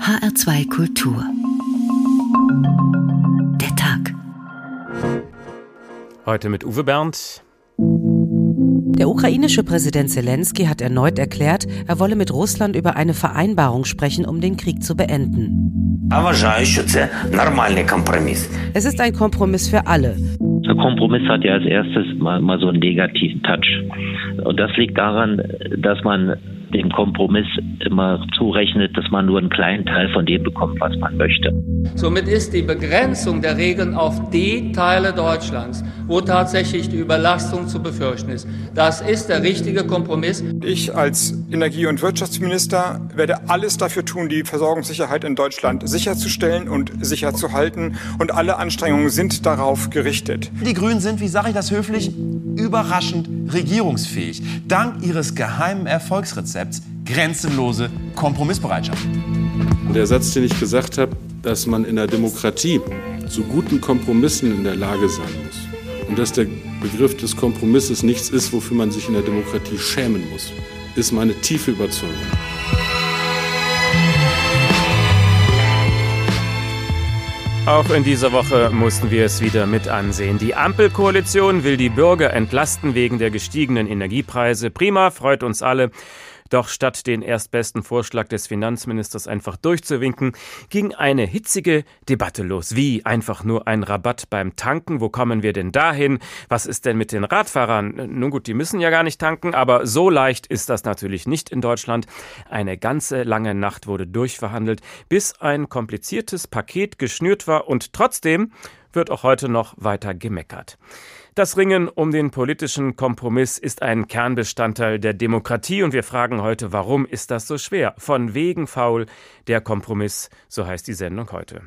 HR2 Kultur. Der Tag. Heute mit Uwe Berndt. Der ukrainische Präsident Zelensky hat erneut erklärt, er wolle mit Russland über eine Vereinbarung sprechen, um den Krieg zu beenden. Es ist ein Kompromiss für alle. Der Kompromiss hat ja als erstes mal, mal so einen negativen Touch. Und das liegt daran, dass man dem Kompromiss immer zurechnet, dass man nur einen kleinen Teil von dem bekommt, was man möchte. Somit ist die Begrenzung der Regeln auf die Teile Deutschlands, wo tatsächlich die Überlastung zu befürchten ist. Das ist der richtige Kompromiss. Ich als Energie- und Wirtschaftsminister werde alles dafür tun, die Versorgungssicherheit in Deutschland sicherzustellen und sicher zu halten. Und alle Anstrengungen sind darauf gerichtet. Die Grünen sind, wie sage ich das höflich, überraschend regierungsfähig. Dank ihres geheimen Erfolgsrezepts grenzenlose Kompromissbereitschaft. Der Satz, den ich gesagt habe, dass man in der Demokratie zu guten Kompromissen in der Lage sein muss und dass der Begriff des Kompromisses nichts ist, wofür man sich in der Demokratie schämen muss, ist meine tiefe Überzeugung. Auch in dieser Woche mussten wir es wieder mit ansehen. Die Ampelkoalition will die Bürger entlasten wegen der gestiegenen Energiepreise. Prima, freut uns alle. Doch statt den erstbesten Vorschlag des Finanzministers einfach durchzuwinken, ging eine hitzige Debatte los. Wie einfach nur ein Rabatt beim Tanken? Wo kommen wir denn dahin? Was ist denn mit den Radfahrern? Nun gut, die müssen ja gar nicht tanken, aber so leicht ist das natürlich nicht in Deutschland. Eine ganze lange Nacht wurde durchverhandelt, bis ein kompliziertes Paket geschnürt war und trotzdem wird auch heute noch weiter gemeckert. Das Ringen um den politischen Kompromiss ist ein Kernbestandteil der Demokratie und wir fragen heute, warum ist das so schwer? Von wegen faul der Kompromiss, so heißt die Sendung heute.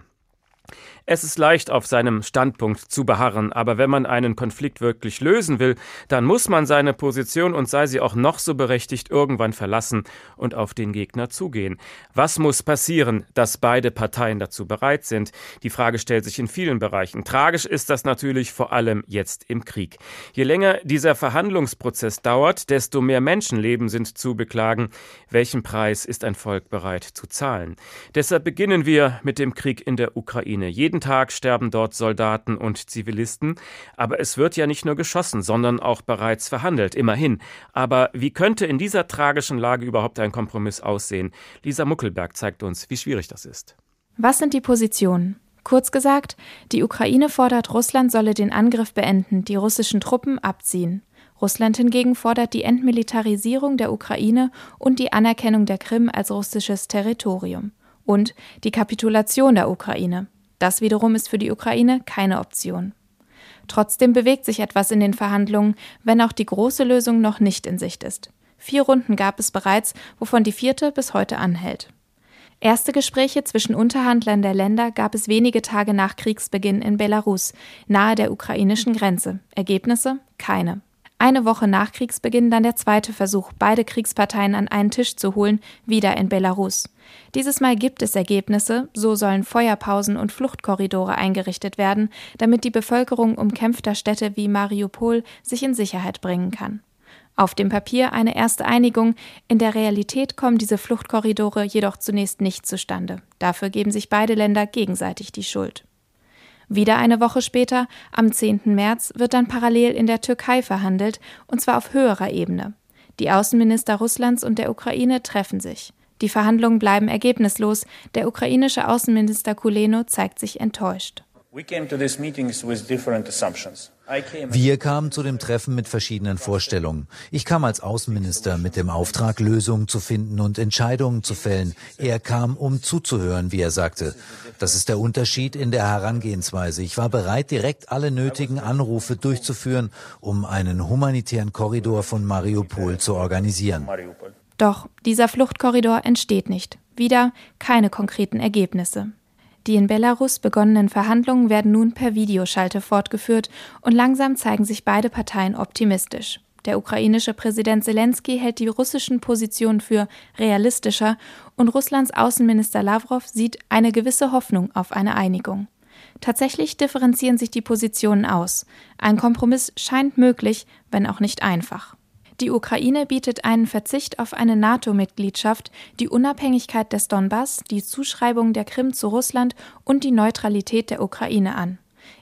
Es ist leicht, auf seinem Standpunkt zu beharren, aber wenn man einen Konflikt wirklich lösen will, dann muss man seine Position und sei sie auch noch so berechtigt irgendwann verlassen und auf den Gegner zugehen. Was muss passieren, dass beide Parteien dazu bereit sind? Die Frage stellt sich in vielen Bereichen. Tragisch ist das natürlich vor allem jetzt im Krieg. Je länger dieser Verhandlungsprozess dauert, desto mehr Menschenleben sind zu beklagen. Welchen Preis ist ein Volk bereit zu zahlen? Deshalb beginnen wir mit dem Krieg in der Ukraine. Jeden jeden Tag sterben dort Soldaten und Zivilisten. Aber es wird ja nicht nur geschossen, sondern auch bereits verhandelt, immerhin. Aber wie könnte in dieser tragischen Lage überhaupt ein Kompromiss aussehen? Lisa Muckelberg zeigt uns, wie schwierig das ist. Was sind die Positionen? Kurz gesagt, die Ukraine fordert, Russland solle den Angriff beenden, die russischen Truppen abziehen. Russland hingegen fordert die Entmilitarisierung der Ukraine und die Anerkennung der Krim als russisches Territorium und die Kapitulation der Ukraine. Das wiederum ist für die Ukraine keine Option. Trotzdem bewegt sich etwas in den Verhandlungen, wenn auch die große Lösung noch nicht in Sicht ist. Vier Runden gab es bereits, wovon die vierte bis heute anhält. Erste Gespräche zwischen Unterhandlern der Länder gab es wenige Tage nach Kriegsbeginn in Belarus, nahe der ukrainischen Grenze. Ergebnisse? Keine. Eine Woche nach Kriegsbeginn dann der zweite Versuch, beide Kriegsparteien an einen Tisch zu holen, wieder in Belarus. Dieses Mal gibt es Ergebnisse, so sollen Feuerpausen und Fluchtkorridore eingerichtet werden, damit die Bevölkerung umkämpfter Städte wie Mariupol sich in Sicherheit bringen kann. Auf dem Papier eine erste Einigung, in der Realität kommen diese Fluchtkorridore jedoch zunächst nicht zustande. Dafür geben sich beide Länder gegenseitig die Schuld. Wieder eine Woche später, am 10. März, wird dann parallel in der Türkei verhandelt, und zwar auf höherer Ebene. Die Außenminister Russlands und der Ukraine treffen sich. Die Verhandlungen bleiben ergebnislos. Der ukrainische Außenminister Kuleno zeigt sich enttäuscht. Wir kamen zu dem Treffen mit verschiedenen Vorstellungen. Ich kam als Außenminister mit dem Auftrag, Lösungen zu finden und Entscheidungen zu fällen. Er kam, um zuzuhören, wie er sagte. Das ist der Unterschied in der Herangehensweise. Ich war bereit, direkt alle nötigen Anrufe durchzuführen, um einen humanitären Korridor von Mariupol zu organisieren. Doch dieser Fluchtkorridor entsteht nicht. Wieder keine konkreten Ergebnisse. Die in Belarus begonnenen Verhandlungen werden nun per Videoschalte fortgeführt und langsam zeigen sich beide Parteien optimistisch. Der ukrainische Präsident Zelensky hält die russischen Positionen für realistischer und Russlands Außenminister Lavrov sieht eine gewisse Hoffnung auf eine Einigung. Tatsächlich differenzieren sich die Positionen aus. Ein Kompromiss scheint möglich, wenn auch nicht einfach. Die Ukraine bietet einen Verzicht auf eine NATO-Mitgliedschaft, die Unabhängigkeit des Donbass, die Zuschreibung der Krim zu Russland und die Neutralität der Ukraine an.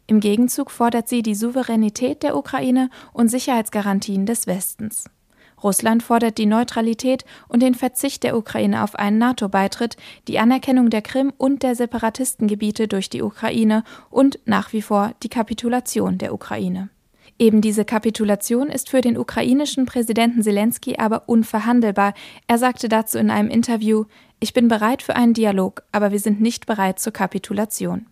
Im Gegenzug fordert sie die Souveränität der Ukraine und Sicherheitsgarantien des Westens. Russland fordert die Neutralität und den Verzicht der Ukraine auf einen NATO-Beitritt, die Anerkennung der Krim und der Separatistengebiete durch die Ukraine und nach wie vor die Kapitulation der Ukraine. Eben diese Kapitulation ist für den ukrainischen Präsidenten Zelensky aber unverhandelbar. Er sagte dazu in einem Interview Ich bin bereit für einen Dialog, aber wir sind nicht bereit zur Kapitulation.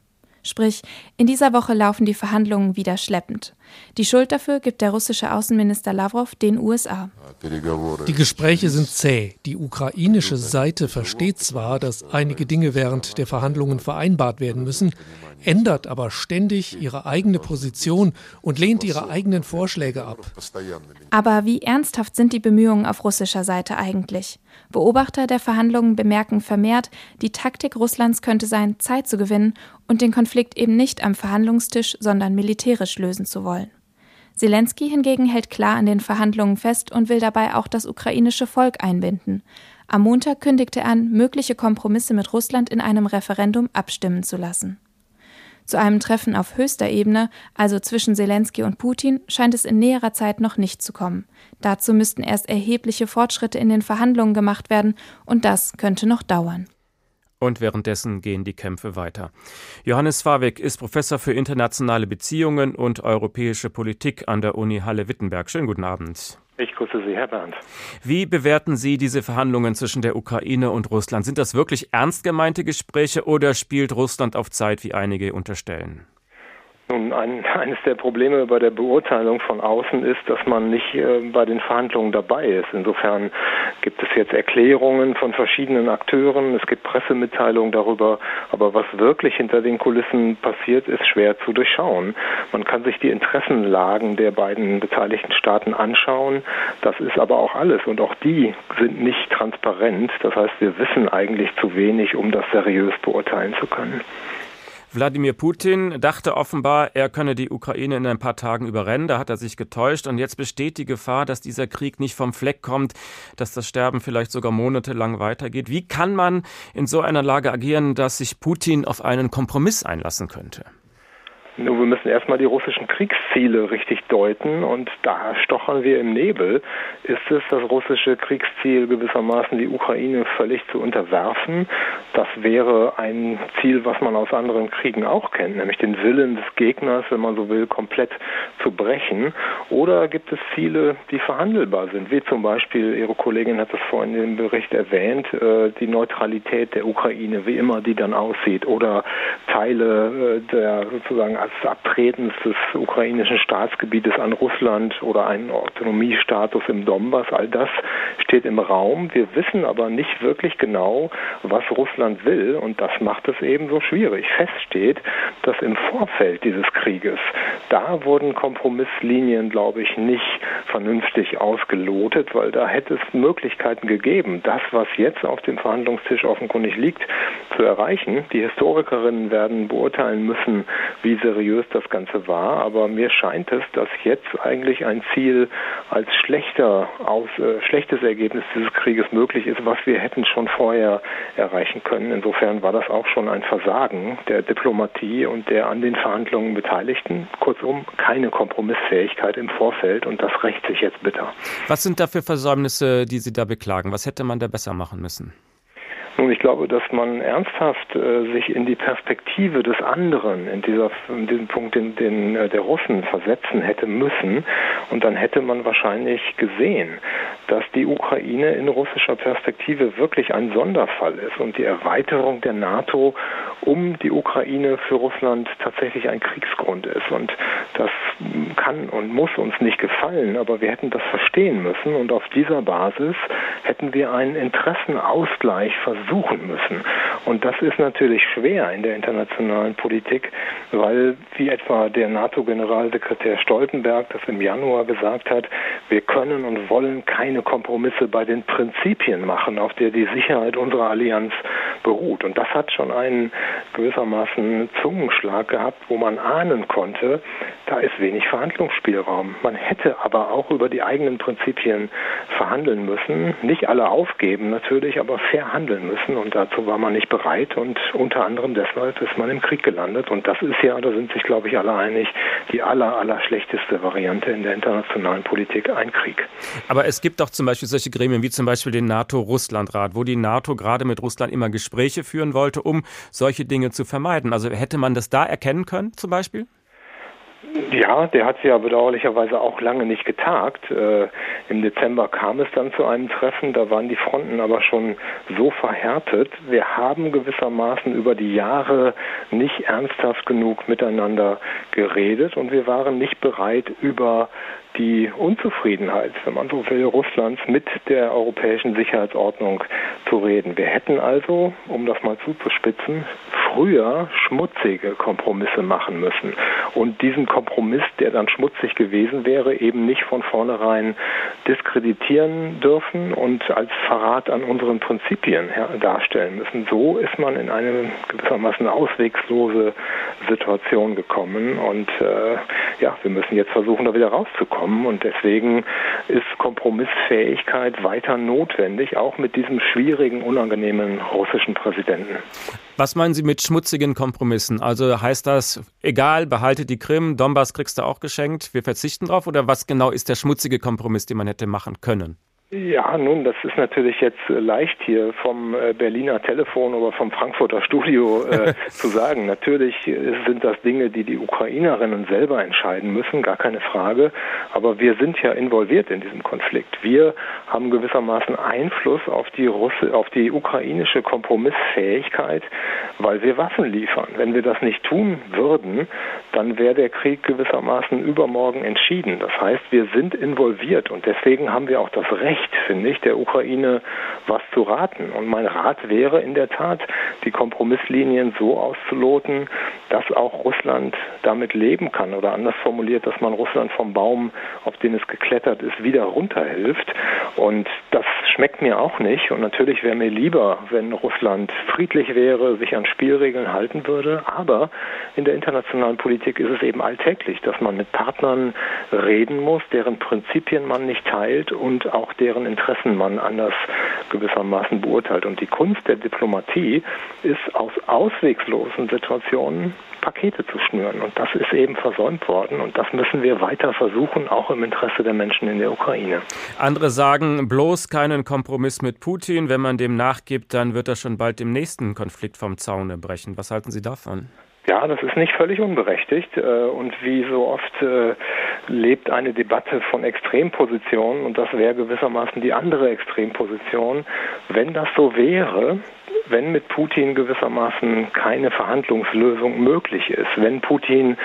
Sprich, in dieser Woche laufen die Verhandlungen wieder schleppend. Die Schuld dafür gibt der russische Außenminister Lavrov den USA. Die Gespräche sind zäh. Die ukrainische Seite versteht zwar, dass einige Dinge während der Verhandlungen vereinbart werden müssen, ändert aber ständig ihre eigene Position und lehnt ihre eigenen Vorschläge ab. Aber wie ernsthaft sind die Bemühungen auf russischer Seite eigentlich? Beobachter der Verhandlungen bemerken vermehrt, die Taktik Russlands könnte sein, Zeit zu gewinnen und den Konflikt eben nicht am Verhandlungstisch, sondern militärisch lösen zu wollen. Zelensky hingegen hält klar an den Verhandlungen fest und will dabei auch das ukrainische Volk einbinden. Am Montag kündigte er an, mögliche Kompromisse mit Russland in einem Referendum abstimmen zu lassen. Zu einem Treffen auf höchster Ebene, also zwischen Zelensky und Putin, scheint es in näherer Zeit noch nicht zu kommen. Dazu müssten erst erhebliche Fortschritte in den Verhandlungen gemacht werden, und das könnte noch dauern. Und währenddessen gehen die Kämpfe weiter. Johannes Warwick ist Professor für internationale Beziehungen und europäische Politik an der Uni Halle-Wittenberg. Schönen guten Abend. Ich grüße Sie, Herr Bernd. Wie bewerten Sie diese Verhandlungen zwischen der Ukraine und Russland? Sind das wirklich ernst gemeinte Gespräche oder spielt Russland auf Zeit, wie einige unterstellen? Nun, ein, eines der Probleme bei der Beurteilung von außen ist, dass man nicht äh, bei den Verhandlungen dabei ist. Insofern gibt es jetzt Erklärungen von verschiedenen Akteuren, es gibt Pressemitteilungen darüber, aber was wirklich hinter den Kulissen passiert, ist schwer zu durchschauen. Man kann sich die Interessenlagen der beiden beteiligten Staaten anschauen, das ist aber auch alles und auch die sind nicht transparent. Das heißt, wir wissen eigentlich zu wenig, um das seriös beurteilen zu können. Wladimir Putin dachte offenbar, er könne die Ukraine in ein paar Tagen überrennen. Da hat er sich getäuscht. Und jetzt besteht die Gefahr, dass dieser Krieg nicht vom Fleck kommt, dass das Sterben vielleicht sogar monatelang weitergeht. Wie kann man in so einer Lage agieren, dass sich Putin auf einen Kompromiss einlassen könnte? Nur wir müssen erstmal die russischen Kriegsziele richtig deuten und da stochern wir im Nebel. Ist es das russische Kriegsziel gewissermaßen die Ukraine völlig zu unterwerfen? Das wäre ein Ziel, was man aus anderen Kriegen auch kennt, nämlich den Willen des Gegners, wenn man so will, komplett zu brechen. Oder gibt es Ziele, die verhandelbar sind, wie zum Beispiel, Ihre Kollegin hat es vorhin im Bericht erwähnt, äh, die Neutralität der Ukraine, wie immer die dann aussieht, oder Teile äh, der sozusagen des Abtretens des ukrainischen Staatsgebietes an Russland oder einen Autonomiestatus im Donbass, all das steht im Raum. Wir wissen aber nicht wirklich genau, was Russland will und das macht es eben so schwierig. Fest steht, dass im Vorfeld dieses Krieges, da wurden Kompromisslinien, glaube ich, nicht vernünftig ausgelotet, weil da hätte es Möglichkeiten gegeben, das, was jetzt auf dem Verhandlungstisch offenkundig liegt, zu erreichen. Die Historikerinnen werden beurteilen müssen, wie sie seriös das Ganze war, aber mir scheint es, dass jetzt eigentlich ein Ziel als schlechter aus, äh, schlechtes Ergebnis dieses Krieges möglich ist, was wir hätten schon vorher erreichen können. Insofern war das auch schon ein Versagen der Diplomatie und der an den Verhandlungen Beteiligten. Kurzum, keine Kompromissfähigkeit im Vorfeld und das rächt sich jetzt bitter. Was sind da für Versäumnisse, die Sie da beklagen? Was hätte man da besser machen müssen? Nun, ich glaube, dass man ernsthaft äh, sich in die Perspektive des anderen, in, dieser, in diesem Punkt den, den, äh, der Russen versetzen hätte müssen. Und dann hätte man wahrscheinlich gesehen, dass die Ukraine in russischer Perspektive wirklich ein Sonderfall ist und die Erweiterung der NATO um die Ukraine für Russland tatsächlich ein Kriegsgrund ist. Und das kann und muss uns nicht gefallen, aber wir hätten das verstehen müssen und auf dieser Basis hätten wir einen Interessenausgleich versuchen müssen. Und das ist natürlich schwer in der internationalen Politik, weil, wie etwa der NATO-Generalsekretär Stoltenberg das im Januar gesagt hat, wir können und wollen keine Kompromisse bei den Prinzipien machen, auf der die Sicherheit unserer Allianz beruht. Und das hat schon einen gewissermaßen Zungenschlag gehabt, wo man ahnen konnte, da ist wenig Verhandlungsspielraum. Man hätte aber auch über die eigenen Prinzipien verhandeln müssen. Nicht alle aufgeben natürlich, aber fair handeln müssen. Und dazu war man nicht bereit. Und unter anderem deshalb ist man im Krieg gelandet. Und das ist ja, da sind sich, glaube ich, alle einig, die aller, aller schlechteste Variante in der internationalen Politik, ein Krieg. Aber es gibt doch zum Beispiel solche Gremien wie zum Beispiel den NATO-Russland-Rat, wo die NATO gerade mit Russland immer Gespräche führen wollte, um solche Dinge zu vermeiden. Also hätte man das da erkennen können, zum Beispiel? Ja, der hat ja bedauerlicherweise auch lange nicht getagt. Äh, Im Dezember kam es dann zu einem Treffen, da waren die Fronten aber schon so verhärtet. Wir haben gewissermaßen über die Jahre nicht ernsthaft genug miteinander geredet und wir waren nicht bereit, über die Unzufriedenheit, wenn man so will, Russlands mit der europäischen Sicherheitsordnung zu reden. Wir hätten also, um das mal zuzuspitzen, früher schmutzige Kompromisse machen müssen und diesen Kompromiss, der dann schmutzig gewesen wäre, eben nicht von vornherein diskreditieren dürfen und als Verrat an unseren Prinzipien darstellen müssen. So ist man in eine gewissermaßen auswegslose Situation gekommen und äh, ja, wir müssen jetzt versuchen, da wieder rauszukommen und deswegen ist Kompromissfähigkeit weiter notwendig, auch mit diesem schwierigen, unangenehmen russischen Präsidenten. Was meinen Sie mit schmutzigen Kompromissen? Also heißt das, egal, behalte die Krim, Donbass kriegst du auch geschenkt, wir verzichten drauf? Oder was genau ist der schmutzige Kompromiss, den man hätte machen können? Ja, nun, das ist natürlich jetzt äh, leicht hier vom äh, Berliner Telefon oder vom Frankfurter Studio äh, zu sagen. Natürlich sind das Dinge, die die Ukrainerinnen selber entscheiden müssen, gar keine Frage. Aber wir sind ja involviert in diesem Konflikt. Wir haben gewissermaßen Einfluss auf die Russe, auf die ukrainische Kompromissfähigkeit, weil wir Waffen liefern. Wenn wir das nicht tun würden, dann wäre der Krieg gewissermaßen übermorgen entschieden. Das heißt, wir sind involviert und deswegen haben wir auch das Recht, Recht, finde ich, der Ukraine was zu raten. Und mein Rat wäre in der Tat, die Kompromisslinien so auszuloten, dass auch Russland damit leben kann oder anders formuliert, dass man Russland vom Baum, auf den es geklettert ist, wieder runterhilft. Und das schmeckt mir auch nicht. Und natürlich wäre mir lieber, wenn Russland friedlich wäre, sich an Spielregeln halten würde. Aber in der internationalen Politik ist es eben alltäglich, dass man mit Partnern reden muss, deren Prinzipien man nicht teilt und auch deren Interessen man anders gewissermaßen beurteilt. Und die Kunst der Diplomatie ist aus ausweglosen Situationen Pakete zu schnüren. Und das ist eben versäumt worden. Und das müssen wir weiter versuchen, auch im Interesse der Menschen in der Ukraine. Andere sagen, bloß keinen Kompromiss mit Putin. Wenn man dem nachgibt, dann wird er schon bald im nächsten Konflikt vom Zaune brechen. Was halten Sie davon? Ja, das ist nicht völlig unberechtigt. Äh, und wie so oft äh, lebt eine Debatte von Extrempositionen und das wäre gewissermaßen die andere Extremposition. Wenn das so wäre, wenn mit Putin gewissermaßen keine Verhandlungslösung möglich ist, wenn Putin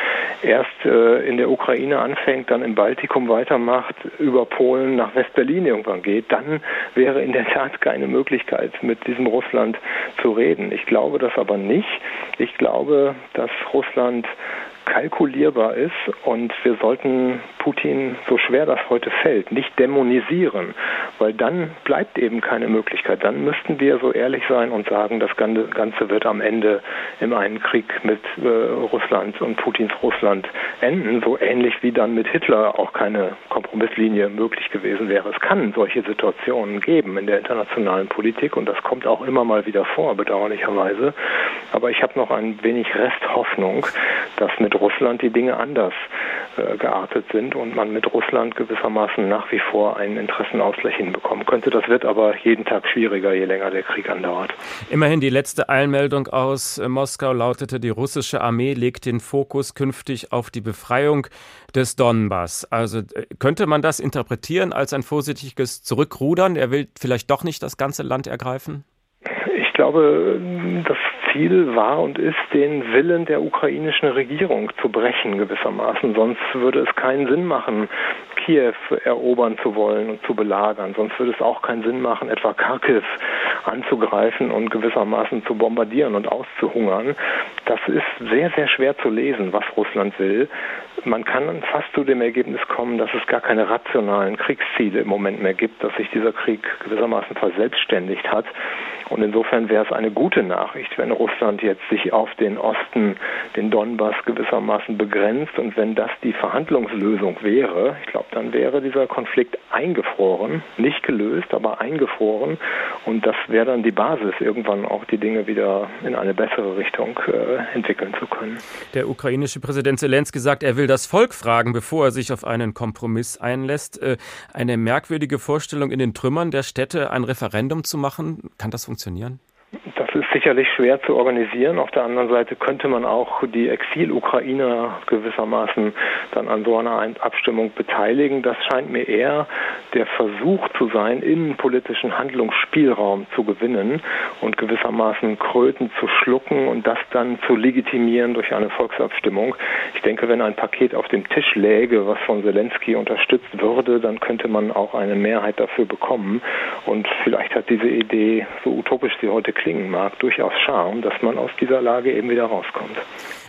erst äh, in der Ukraine anfängt, dann im Baltikum weitermacht, über Polen nach Westberlin irgendwann geht, dann wäre in der Tat keine Möglichkeit, mit diesem Russland zu reden. Ich glaube das aber nicht. Ich glaube, dass Russland kalkulierbar ist und wir sollten Putin, so schwer das heute fällt, nicht dämonisieren, weil dann bleibt eben keine Möglichkeit. Dann müssten wir so ehrlich sein und sagen, das Ganze wird am Ende in einen Krieg mit äh, Russland und Putins Russland enden, so ähnlich wie dann mit Hitler auch keine Kompromisslinie möglich gewesen wäre. Es kann solche Situationen geben in der internationalen Politik und das kommt auch immer mal wieder vor, bedauerlicherweise. Aber ich habe noch ein wenig Resthoffnung, dass mit Russland die Dinge anders äh, geartet sind und man mit Russland gewissermaßen nach wie vor einen Interessenausgleich hinbekommen könnte. Das wird aber jeden Tag schwieriger, je länger der Krieg andauert. Immerhin die letzte Eilmeldung aus äh, Moskau lautete, die russische Armee legt den Fokus künftig auf die Befreiung des Donbass. Also äh, könnte man das interpretieren als ein vorsichtiges Zurückrudern? Er will vielleicht doch nicht das ganze Land ergreifen? Ich glaube, das Ziel war und ist, den Willen der ukrainischen Regierung zu brechen gewissermaßen. Sonst würde es keinen Sinn machen, Kiew erobern zu wollen und zu belagern. Sonst würde es auch keinen Sinn machen, etwa Kharkiv anzugreifen und gewissermaßen zu bombardieren und auszuhungern. Das ist sehr, sehr schwer zu lesen, was Russland will. Man kann fast zu dem Ergebnis kommen, dass es gar keine rationalen Kriegsziele im Moment mehr gibt, dass sich dieser Krieg gewissermaßen verselbstständigt hat. Und insofern wäre es eine gute Nachricht, wenn Russland jetzt sich auf den Osten, den Donbass gewissermaßen begrenzt. Und wenn das die Verhandlungslösung wäre, ich glaube, dann wäre dieser Konflikt eingefroren, nicht gelöst, aber eingefroren. Und das wäre dann die Basis, irgendwann auch die Dinge wieder in eine bessere Richtung äh, entwickeln zu können. Der ukrainische Präsident Zelensky sagt, er will das Volk fragen, bevor er sich auf einen Kompromiss einlässt. Äh, eine merkwürdige Vorstellung in den Trümmern der Städte, ein Referendum zu machen. Kann das funktionieren? Funktionieren? Das ist sicherlich schwer zu organisieren. Auf der anderen Seite könnte man auch die Exil-Ukrainer gewissermaßen dann an so einer Abstimmung beteiligen. Das scheint mir eher der Versuch zu sein, innenpolitischen Handlungsspielraum zu gewinnen und gewissermaßen Kröten zu schlucken und das dann zu legitimieren durch eine Volksabstimmung. Ich denke, wenn ein Paket auf dem Tisch läge, was von Zelensky unterstützt würde, dann könnte man auch eine Mehrheit dafür bekommen. Und vielleicht hat diese Idee, so utopisch sie heute klingen mag, durchaus Charme, dass man aus dieser Lage eben wieder rauskommt.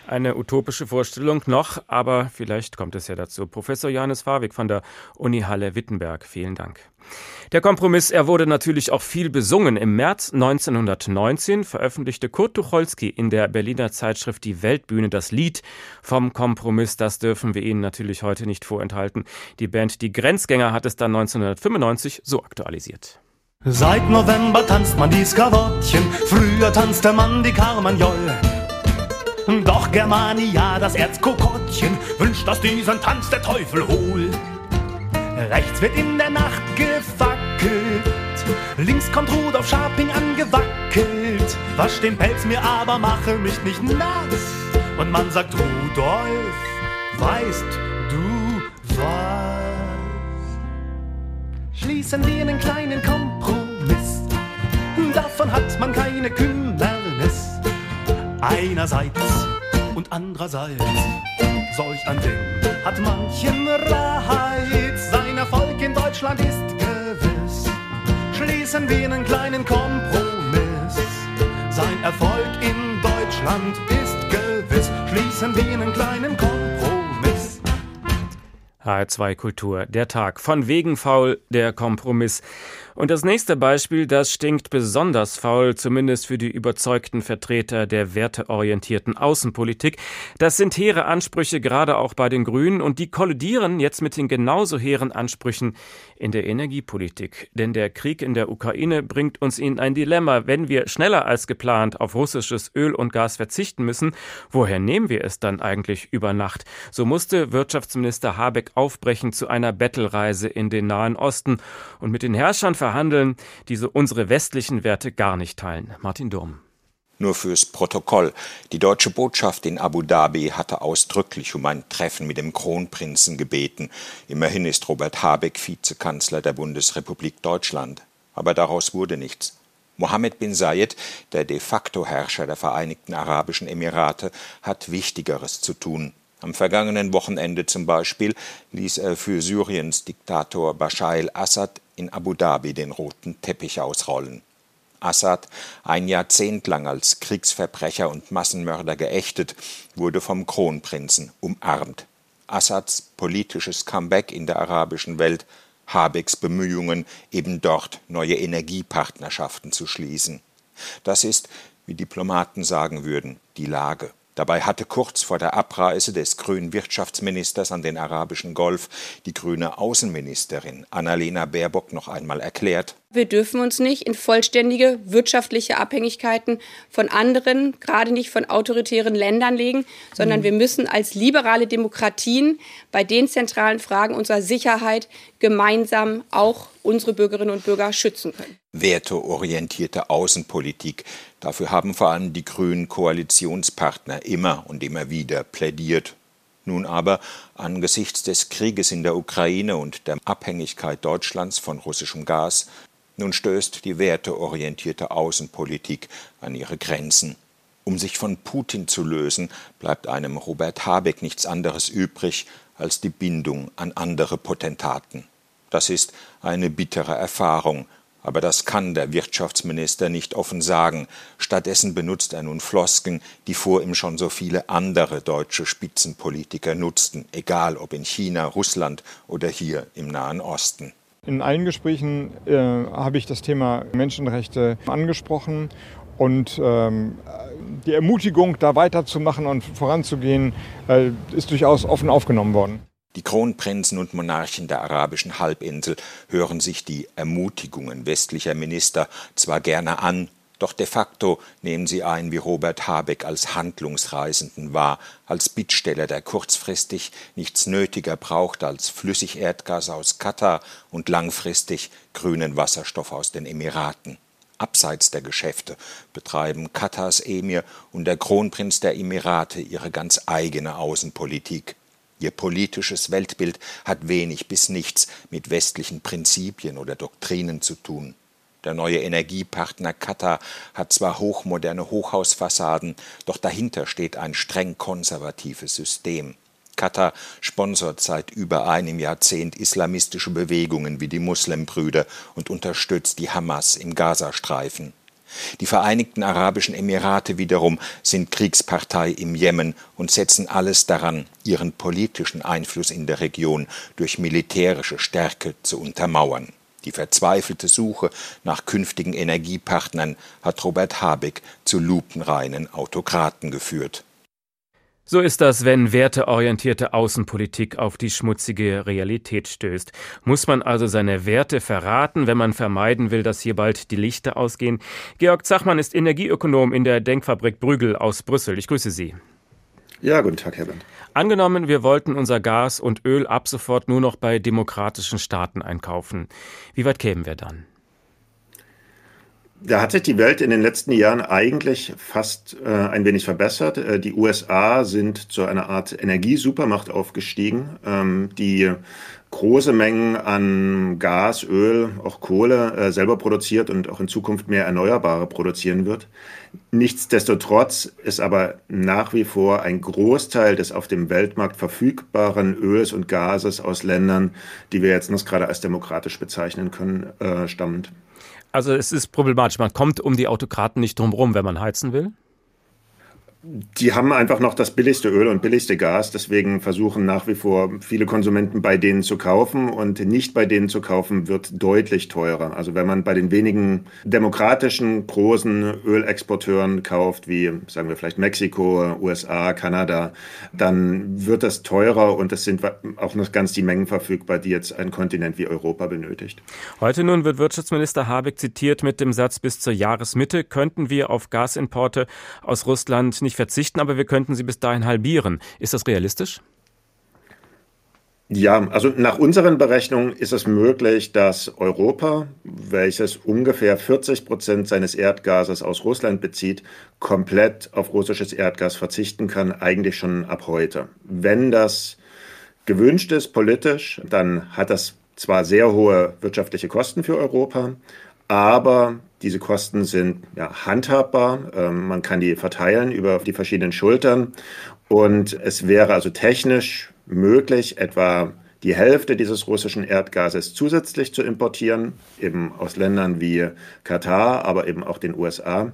Eine utopische Vorstellung noch, aber vielleicht kommt es ja dazu. Professor Johannes Fawig von der Uni Halle Wittenberg, vielen Dank. Der Kompromiss, er wurde natürlich auch viel besungen. Im März 1919 veröffentlichte Kurt Tucholsky in der Berliner Zeitschrift Die Weltbühne das Lied vom Kompromiss. Das dürfen wir Ihnen natürlich heute nicht vorenthalten. Die Band Die Grenzgänger hat es dann 1995 so aktualisiert. Seit November tanzt man die Skavottchen, früher tanzte man die Carmagnol. Doch Germania, das Erzkokottchen, wünscht, dass diesen Tanz der Teufel holt. Rechts wird in der Nacht gefackelt, links kommt Rudolf Scharping angewackelt. Wasch den Pelz mir aber, mache mich nicht nass. Und man sagt, Rudolf, weißt schließen wir einen kleinen Kompromiss. Davon hat man keine Kümmernis. Einerseits und andererseits, solch ein Ding hat manchen Reiz. Sein Erfolg in Deutschland ist gewiss. Schließen wir einen kleinen Kompromiss. Sein Erfolg in Deutschland ist gewiss. Schließen wir einen kleinen Kompromiss. HR2 Kultur, der Tag. Von wegen faul, der Kompromiss. Und das nächste Beispiel, das stinkt besonders faul, zumindest für die überzeugten Vertreter der werteorientierten Außenpolitik. Das sind hehre Ansprüche, gerade auch bei den Grünen, und die kollidieren jetzt mit den genauso hehren Ansprüchen in der Energiepolitik. Denn der Krieg in der Ukraine bringt uns in ein Dilemma. Wenn wir schneller als geplant auf russisches Öl und Gas verzichten müssen, woher nehmen wir es dann eigentlich über Nacht? So musste Wirtschaftsminister Habeck aufbrechen zu einer Bettelreise in den Nahen Osten und mit den Herrschern verhandeln, die so unsere westlichen Werte gar nicht teilen. Martin Durm. Nur fürs Protokoll. Die deutsche Botschaft in Abu Dhabi hatte ausdrücklich um ein Treffen mit dem Kronprinzen gebeten. Immerhin ist Robert Habeck Vizekanzler der Bundesrepublik Deutschland. Aber daraus wurde nichts. Mohammed bin Zayed, der de facto Herrscher der Vereinigten Arabischen Emirate, hat Wichtigeres zu tun. Am vergangenen Wochenende zum Beispiel ließ er für Syriens Diktator Bashar al-Assad in Abu Dhabi den roten Teppich ausrollen. Assad, ein Jahrzehnt lang als Kriegsverbrecher und Massenmörder geächtet, wurde vom Kronprinzen umarmt. Assads politisches Comeback in der arabischen Welt, Habecks Bemühungen, eben dort neue Energiepartnerschaften zu schließen. Das ist, wie Diplomaten sagen würden, die Lage. Dabei hatte kurz vor der Abreise des grünen Wirtschaftsministers an den arabischen Golf die grüne Außenministerin Annalena Baerbock noch einmal erklärt, wir dürfen uns nicht in vollständige wirtschaftliche Abhängigkeiten von anderen, gerade nicht von autoritären Ländern legen, sondern mhm. wir müssen als liberale Demokratien bei den zentralen Fragen unserer Sicherheit gemeinsam auch unsere Bürgerinnen und Bürger schützen können. Werteorientierte Außenpolitik. Dafür haben vor allem die grünen Koalitionspartner immer und immer wieder plädiert. Nun aber angesichts des Krieges in der Ukraine und der Abhängigkeit Deutschlands von russischem Gas nun stößt die werteorientierte Außenpolitik an ihre Grenzen. Um sich von Putin zu lösen, bleibt einem Robert Habeck nichts anderes übrig als die Bindung an andere Potentaten. Das ist eine bittere Erfahrung, Aber das kann der Wirtschaftsminister nicht offen sagen. Stattdessen benutzt er nun Flosken, die vor ihm schon so viele andere deutsche Spitzenpolitiker nutzten, egal ob in China, Russland oder hier im Nahen Osten. In allen Gesprächen äh, habe ich das Thema Menschenrechte angesprochen und ähm, die Ermutigung, da weiterzumachen und voranzugehen, äh, ist durchaus offen aufgenommen worden. Die Kronprinzen und Monarchen der arabischen Halbinsel hören sich die Ermutigungen westlicher Minister zwar gerne an, doch de facto nehmen sie einen wie Robert Habeck als Handlungsreisenden wahr, als Bittsteller, der kurzfristig nichts nötiger braucht als Flüssigerdgas aus Katar und langfristig grünen Wasserstoff aus den Emiraten. Abseits der Geschäfte betreiben Katars Emir und der Kronprinz der Emirate ihre ganz eigene Außenpolitik. Ihr politisches Weltbild hat wenig bis nichts mit westlichen Prinzipien oder Doktrinen zu tun. Der neue Energiepartner Katar hat zwar hochmoderne Hochhausfassaden, doch dahinter steht ein streng konservatives System. Katar sponsert seit über einem Jahrzehnt islamistische Bewegungen wie die Muslimbrüder und unterstützt die Hamas im Gazastreifen. Die Vereinigten Arabischen Emirate wiederum sind Kriegspartei im Jemen und setzen alles daran, ihren politischen Einfluss in der Region durch militärische Stärke zu untermauern. Die verzweifelte Suche nach künftigen Energiepartnern hat Robert Habeck zu lupenreinen Autokraten geführt. So ist das, wenn werteorientierte Außenpolitik auf die schmutzige Realität stößt. Muss man also seine Werte verraten, wenn man vermeiden will, dass hier bald die Lichter ausgehen? Georg Zachmann ist Energieökonom in der Denkfabrik Brügel aus Brüssel. Ich grüße Sie. Ja, guten Tag, Herr Wendt. Angenommen, wir wollten unser Gas und Öl ab sofort nur noch bei demokratischen Staaten einkaufen. Wie weit kämen wir dann? Da hat sich die Welt in den letzten Jahren eigentlich fast äh, ein wenig verbessert. Äh, die USA sind zu einer Art Energiesupermacht aufgestiegen, ähm, die große Mengen an Gas, Öl, auch Kohle äh, selber produziert und auch in Zukunft mehr Erneuerbare produzieren wird. Nichtsdestotrotz ist aber nach wie vor ein Großteil des auf dem Weltmarkt verfügbaren Öls und Gases aus Ländern, die wir jetzt noch gerade als demokratisch bezeichnen können, äh, stammend. Also es ist problematisch. Man kommt um die Autokraten nicht drumherum, wenn man heizen will? Die haben einfach noch das billigste Öl und billigste Gas. Deswegen versuchen nach wie vor viele Konsumenten bei denen zu kaufen. Und nicht bei denen zu kaufen wird deutlich teurer. Also wenn man bei den wenigen demokratischen großen Ölexporteuren kauft, wie sagen wir vielleicht Mexiko, USA, Kanada, dann wird das teurer und es sind auch noch ganz die Mengen verfügbar, die jetzt ein Kontinent wie Europa benötigt. Heute nun wird Wirtschaftsminister Habeck zitiert mit dem Satz, bis zur Jahresmitte könnten wir auf Gasimporte aus Russland nicht nicht verzichten, aber wir könnten sie bis dahin halbieren. Ist das realistisch? Ja, also nach unseren Berechnungen ist es möglich, dass Europa, welches ungefähr 40 Prozent seines Erdgases aus Russland bezieht, komplett auf russisches Erdgas verzichten kann, eigentlich schon ab heute. Wenn das gewünscht ist politisch, dann hat das zwar sehr hohe wirtschaftliche Kosten für Europa, aber diese Kosten sind ja, handhabbar. Ähm, man kann die verteilen über die verschiedenen Schultern. Und es wäre also technisch möglich, etwa die Hälfte dieses russischen Erdgases zusätzlich zu importieren, eben aus Ländern wie Katar, aber eben auch den USA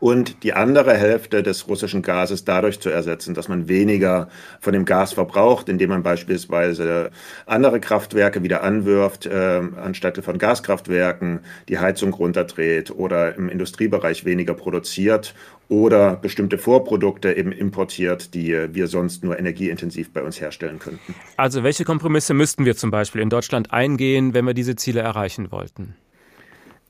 und die andere Hälfte des russischen Gases dadurch zu ersetzen, dass man weniger von dem Gas verbraucht, indem man beispielsweise andere Kraftwerke wieder anwirft, äh, anstatt von Gaskraftwerken die Heizung runterdreht oder im Industriebereich weniger produziert oder bestimmte Vorprodukte eben importiert, die wir sonst nur energieintensiv bei uns herstellen könnten. Also welche Kompromisse müssten wir zum Beispiel in Deutschland eingehen, wenn wir diese Ziele erreichen wollten?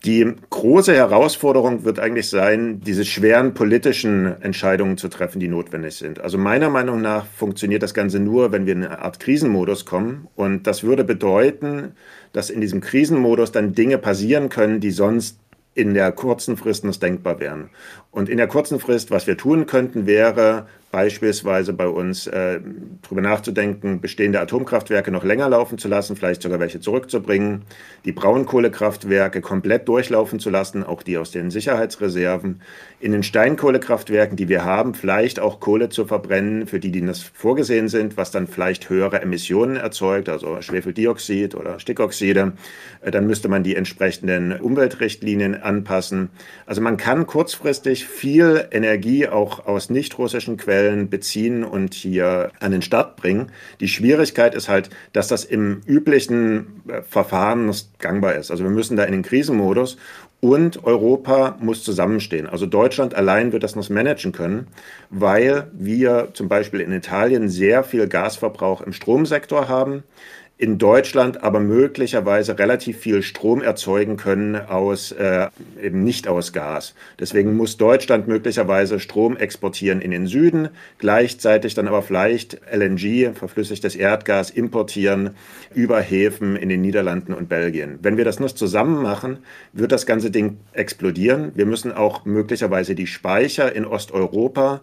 Die große Herausforderung wird eigentlich sein, diese schweren politischen Entscheidungen zu treffen, die notwendig sind. Also meiner Meinung nach funktioniert das Ganze nur, wenn wir in eine Art Krisenmodus kommen. Und das würde bedeuten, dass in diesem Krisenmodus dann Dinge passieren können, die sonst in der kurzen Frist noch denkbar wären. Und in der kurzen Frist, was wir tun könnten, wäre beispielsweise bei uns äh, darüber nachzudenken, bestehende Atomkraftwerke noch länger laufen zu lassen, vielleicht sogar welche zurückzubringen, die Braunkohlekraftwerke komplett durchlaufen zu lassen, auch die aus den Sicherheitsreserven, in den Steinkohlekraftwerken, die wir haben, vielleicht auch Kohle zu verbrennen, für die, die das vorgesehen sind, was dann vielleicht höhere Emissionen erzeugt, also Schwefeldioxid oder Stickoxide. Äh, dann müsste man die entsprechenden Umweltrichtlinien anpassen. Also man kann kurzfristig viel Energie auch aus nicht russischen Quellen beziehen und hier an den Start bringen. Die Schwierigkeit ist halt, dass das im üblichen äh, Verfahren gangbar ist. Also wir müssen da in den Krisenmodus und Europa muss zusammenstehen. Also Deutschland allein wird das noch managen können, weil wir zum Beispiel in Italien sehr viel Gasverbrauch im Stromsektor haben in Deutschland aber möglicherweise relativ viel Strom erzeugen können aus äh, eben nicht aus Gas. Deswegen muss Deutschland möglicherweise Strom exportieren in den Süden, gleichzeitig dann aber vielleicht LNG, verflüssigtes Erdgas, importieren über Häfen in den Niederlanden und Belgien. Wenn wir das nur zusammen machen, wird das ganze Ding explodieren. Wir müssen auch möglicherweise die Speicher in Osteuropa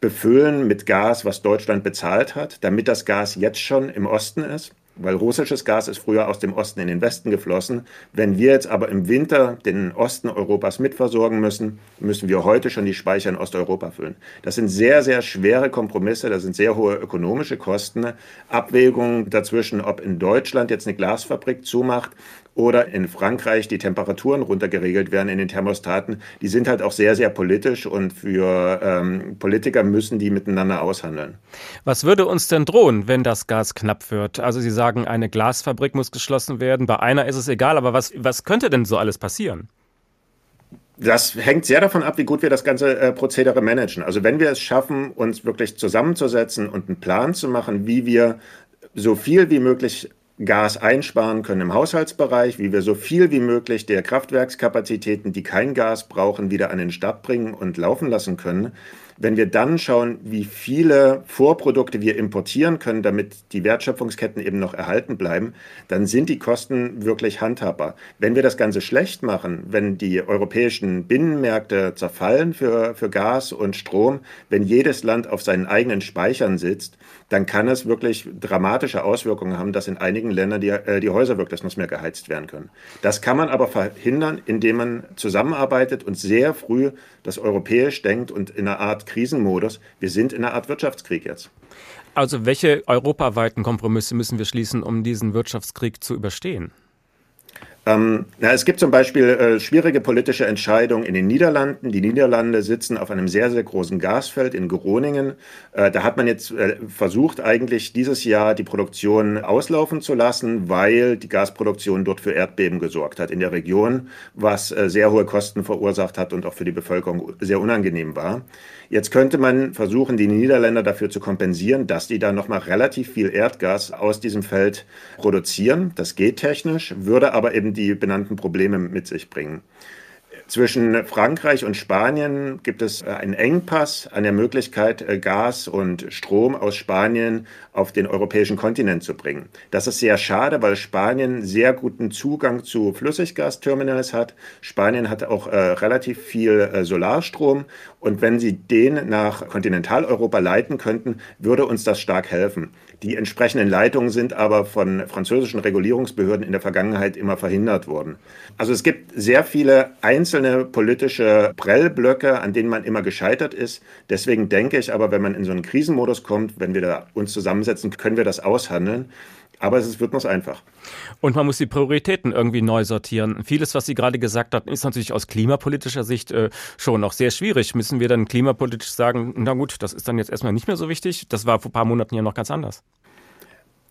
befüllen mit Gas, was Deutschland bezahlt hat, damit das Gas jetzt schon im Osten ist weil russisches Gas ist früher aus dem Osten in den Westen geflossen. Wenn wir jetzt aber im Winter den Osten Europas mitversorgen müssen, müssen wir heute schon die Speicher in Osteuropa füllen. Das sind sehr, sehr schwere Kompromisse, das sind sehr hohe ökonomische Kosten. Abwägungen dazwischen, ob in Deutschland jetzt eine Glasfabrik zumacht oder in Frankreich die Temperaturen runtergeregelt werden in den Thermostaten, die sind halt auch sehr, sehr politisch und für ähm, Politiker müssen die miteinander aushandeln. Was würde uns denn drohen, wenn das Gas knapp wird? Also Sie sagen, eine Glasfabrik muss geschlossen werden, bei einer ist es egal, aber was, was könnte denn so alles passieren? Das hängt sehr davon ab, wie gut wir das ganze äh, Prozedere managen. Also wenn wir es schaffen, uns wirklich zusammenzusetzen und einen Plan zu machen, wie wir so viel wie möglich Gas einsparen können im Haushaltsbereich, wie wir so viel wie möglich der Kraftwerkskapazitäten, die kein Gas brauchen, wieder an den Start bringen und laufen lassen können, wenn wir dann schauen, wie viele Vorprodukte wir importieren können, damit die Wertschöpfungsketten eben noch erhalten bleiben, dann sind die Kosten wirklich handhabbar. Wenn wir das Ganze schlecht machen, wenn die europäischen Binnenmärkte zerfallen für, für Gas und Strom, wenn jedes Land auf seinen eigenen Speichern sitzt, dann kann es wirklich dramatische Auswirkungen haben, dass in einigen Ländern die, äh, die Häuser wirklich nicht mehr geheizt werden können. Das kann man aber verhindern, indem man zusammenarbeitet und sehr früh das europäisch denkt und in einer Art Krisenmodus. Wir sind in einer Art Wirtschaftskrieg jetzt. Also welche europaweiten Kompromisse müssen wir schließen, um diesen Wirtschaftskrieg zu überstehen? Ähm, na, es gibt zum Beispiel äh, schwierige politische Entscheidungen in den Niederlanden. Die Niederlande sitzen auf einem sehr, sehr großen Gasfeld in Groningen. Äh, da hat man jetzt äh, versucht, eigentlich dieses Jahr die Produktion auslaufen zu lassen, weil die Gasproduktion dort für Erdbeben gesorgt hat in der Region, was äh, sehr hohe Kosten verursacht hat und auch für die Bevölkerung sehr unangenehm war. Jetzt könnte man versuchen, die Niederländer dafür zu kompensieren, dass die da nochmal relativ viel Erdgas aus diesem Feld produzieren. Das geht technisch, würde aber eben die benannten Probleme mit sich bringen. Zwischen Frankreich und Spanien gibt es äh, einen Engpass an der Möglichkeit, äh, Gas und Strom aus Spanien auf den europäischen Kontinent zu bringen. Das ist sehr schade, weil Spanien sehr guten Zugang zu Flüssiggasterminals hat. Spanien hat auch äh, relativ viel äh, Solarstrom und wenn sie den nach Kontinentaleuropa leiten könnten, würde uns das stark helfen. Die entsprechenden Leitungen sind aber von französischen Regulierungsbehörden in der Vergangenheit immer verhindert worden. Also es gibt sehr viele einzelne politische Prellblöcke, an denen man immer gescheitert ist. Deswegen denke ich aber, wenn man in so einen Krisenmodus kommt, wenn wir da uns zusammensetzen, können wir das aushandeln. Aber es wird noch einfach. Und man muss die Prioritäten irgendwie neu sortieren. Vieles, was Sie gerade gesagt haben, ist natürlich aus klimapolitischer Sicht äh, schon noch sehr schwierig. Müssen wir dann klimapolitisch sagen, na gut, das ist dann jetzt erstmal nicht mehr so wichtig? Das war vor ein paar Monaten ja noch ganz anders.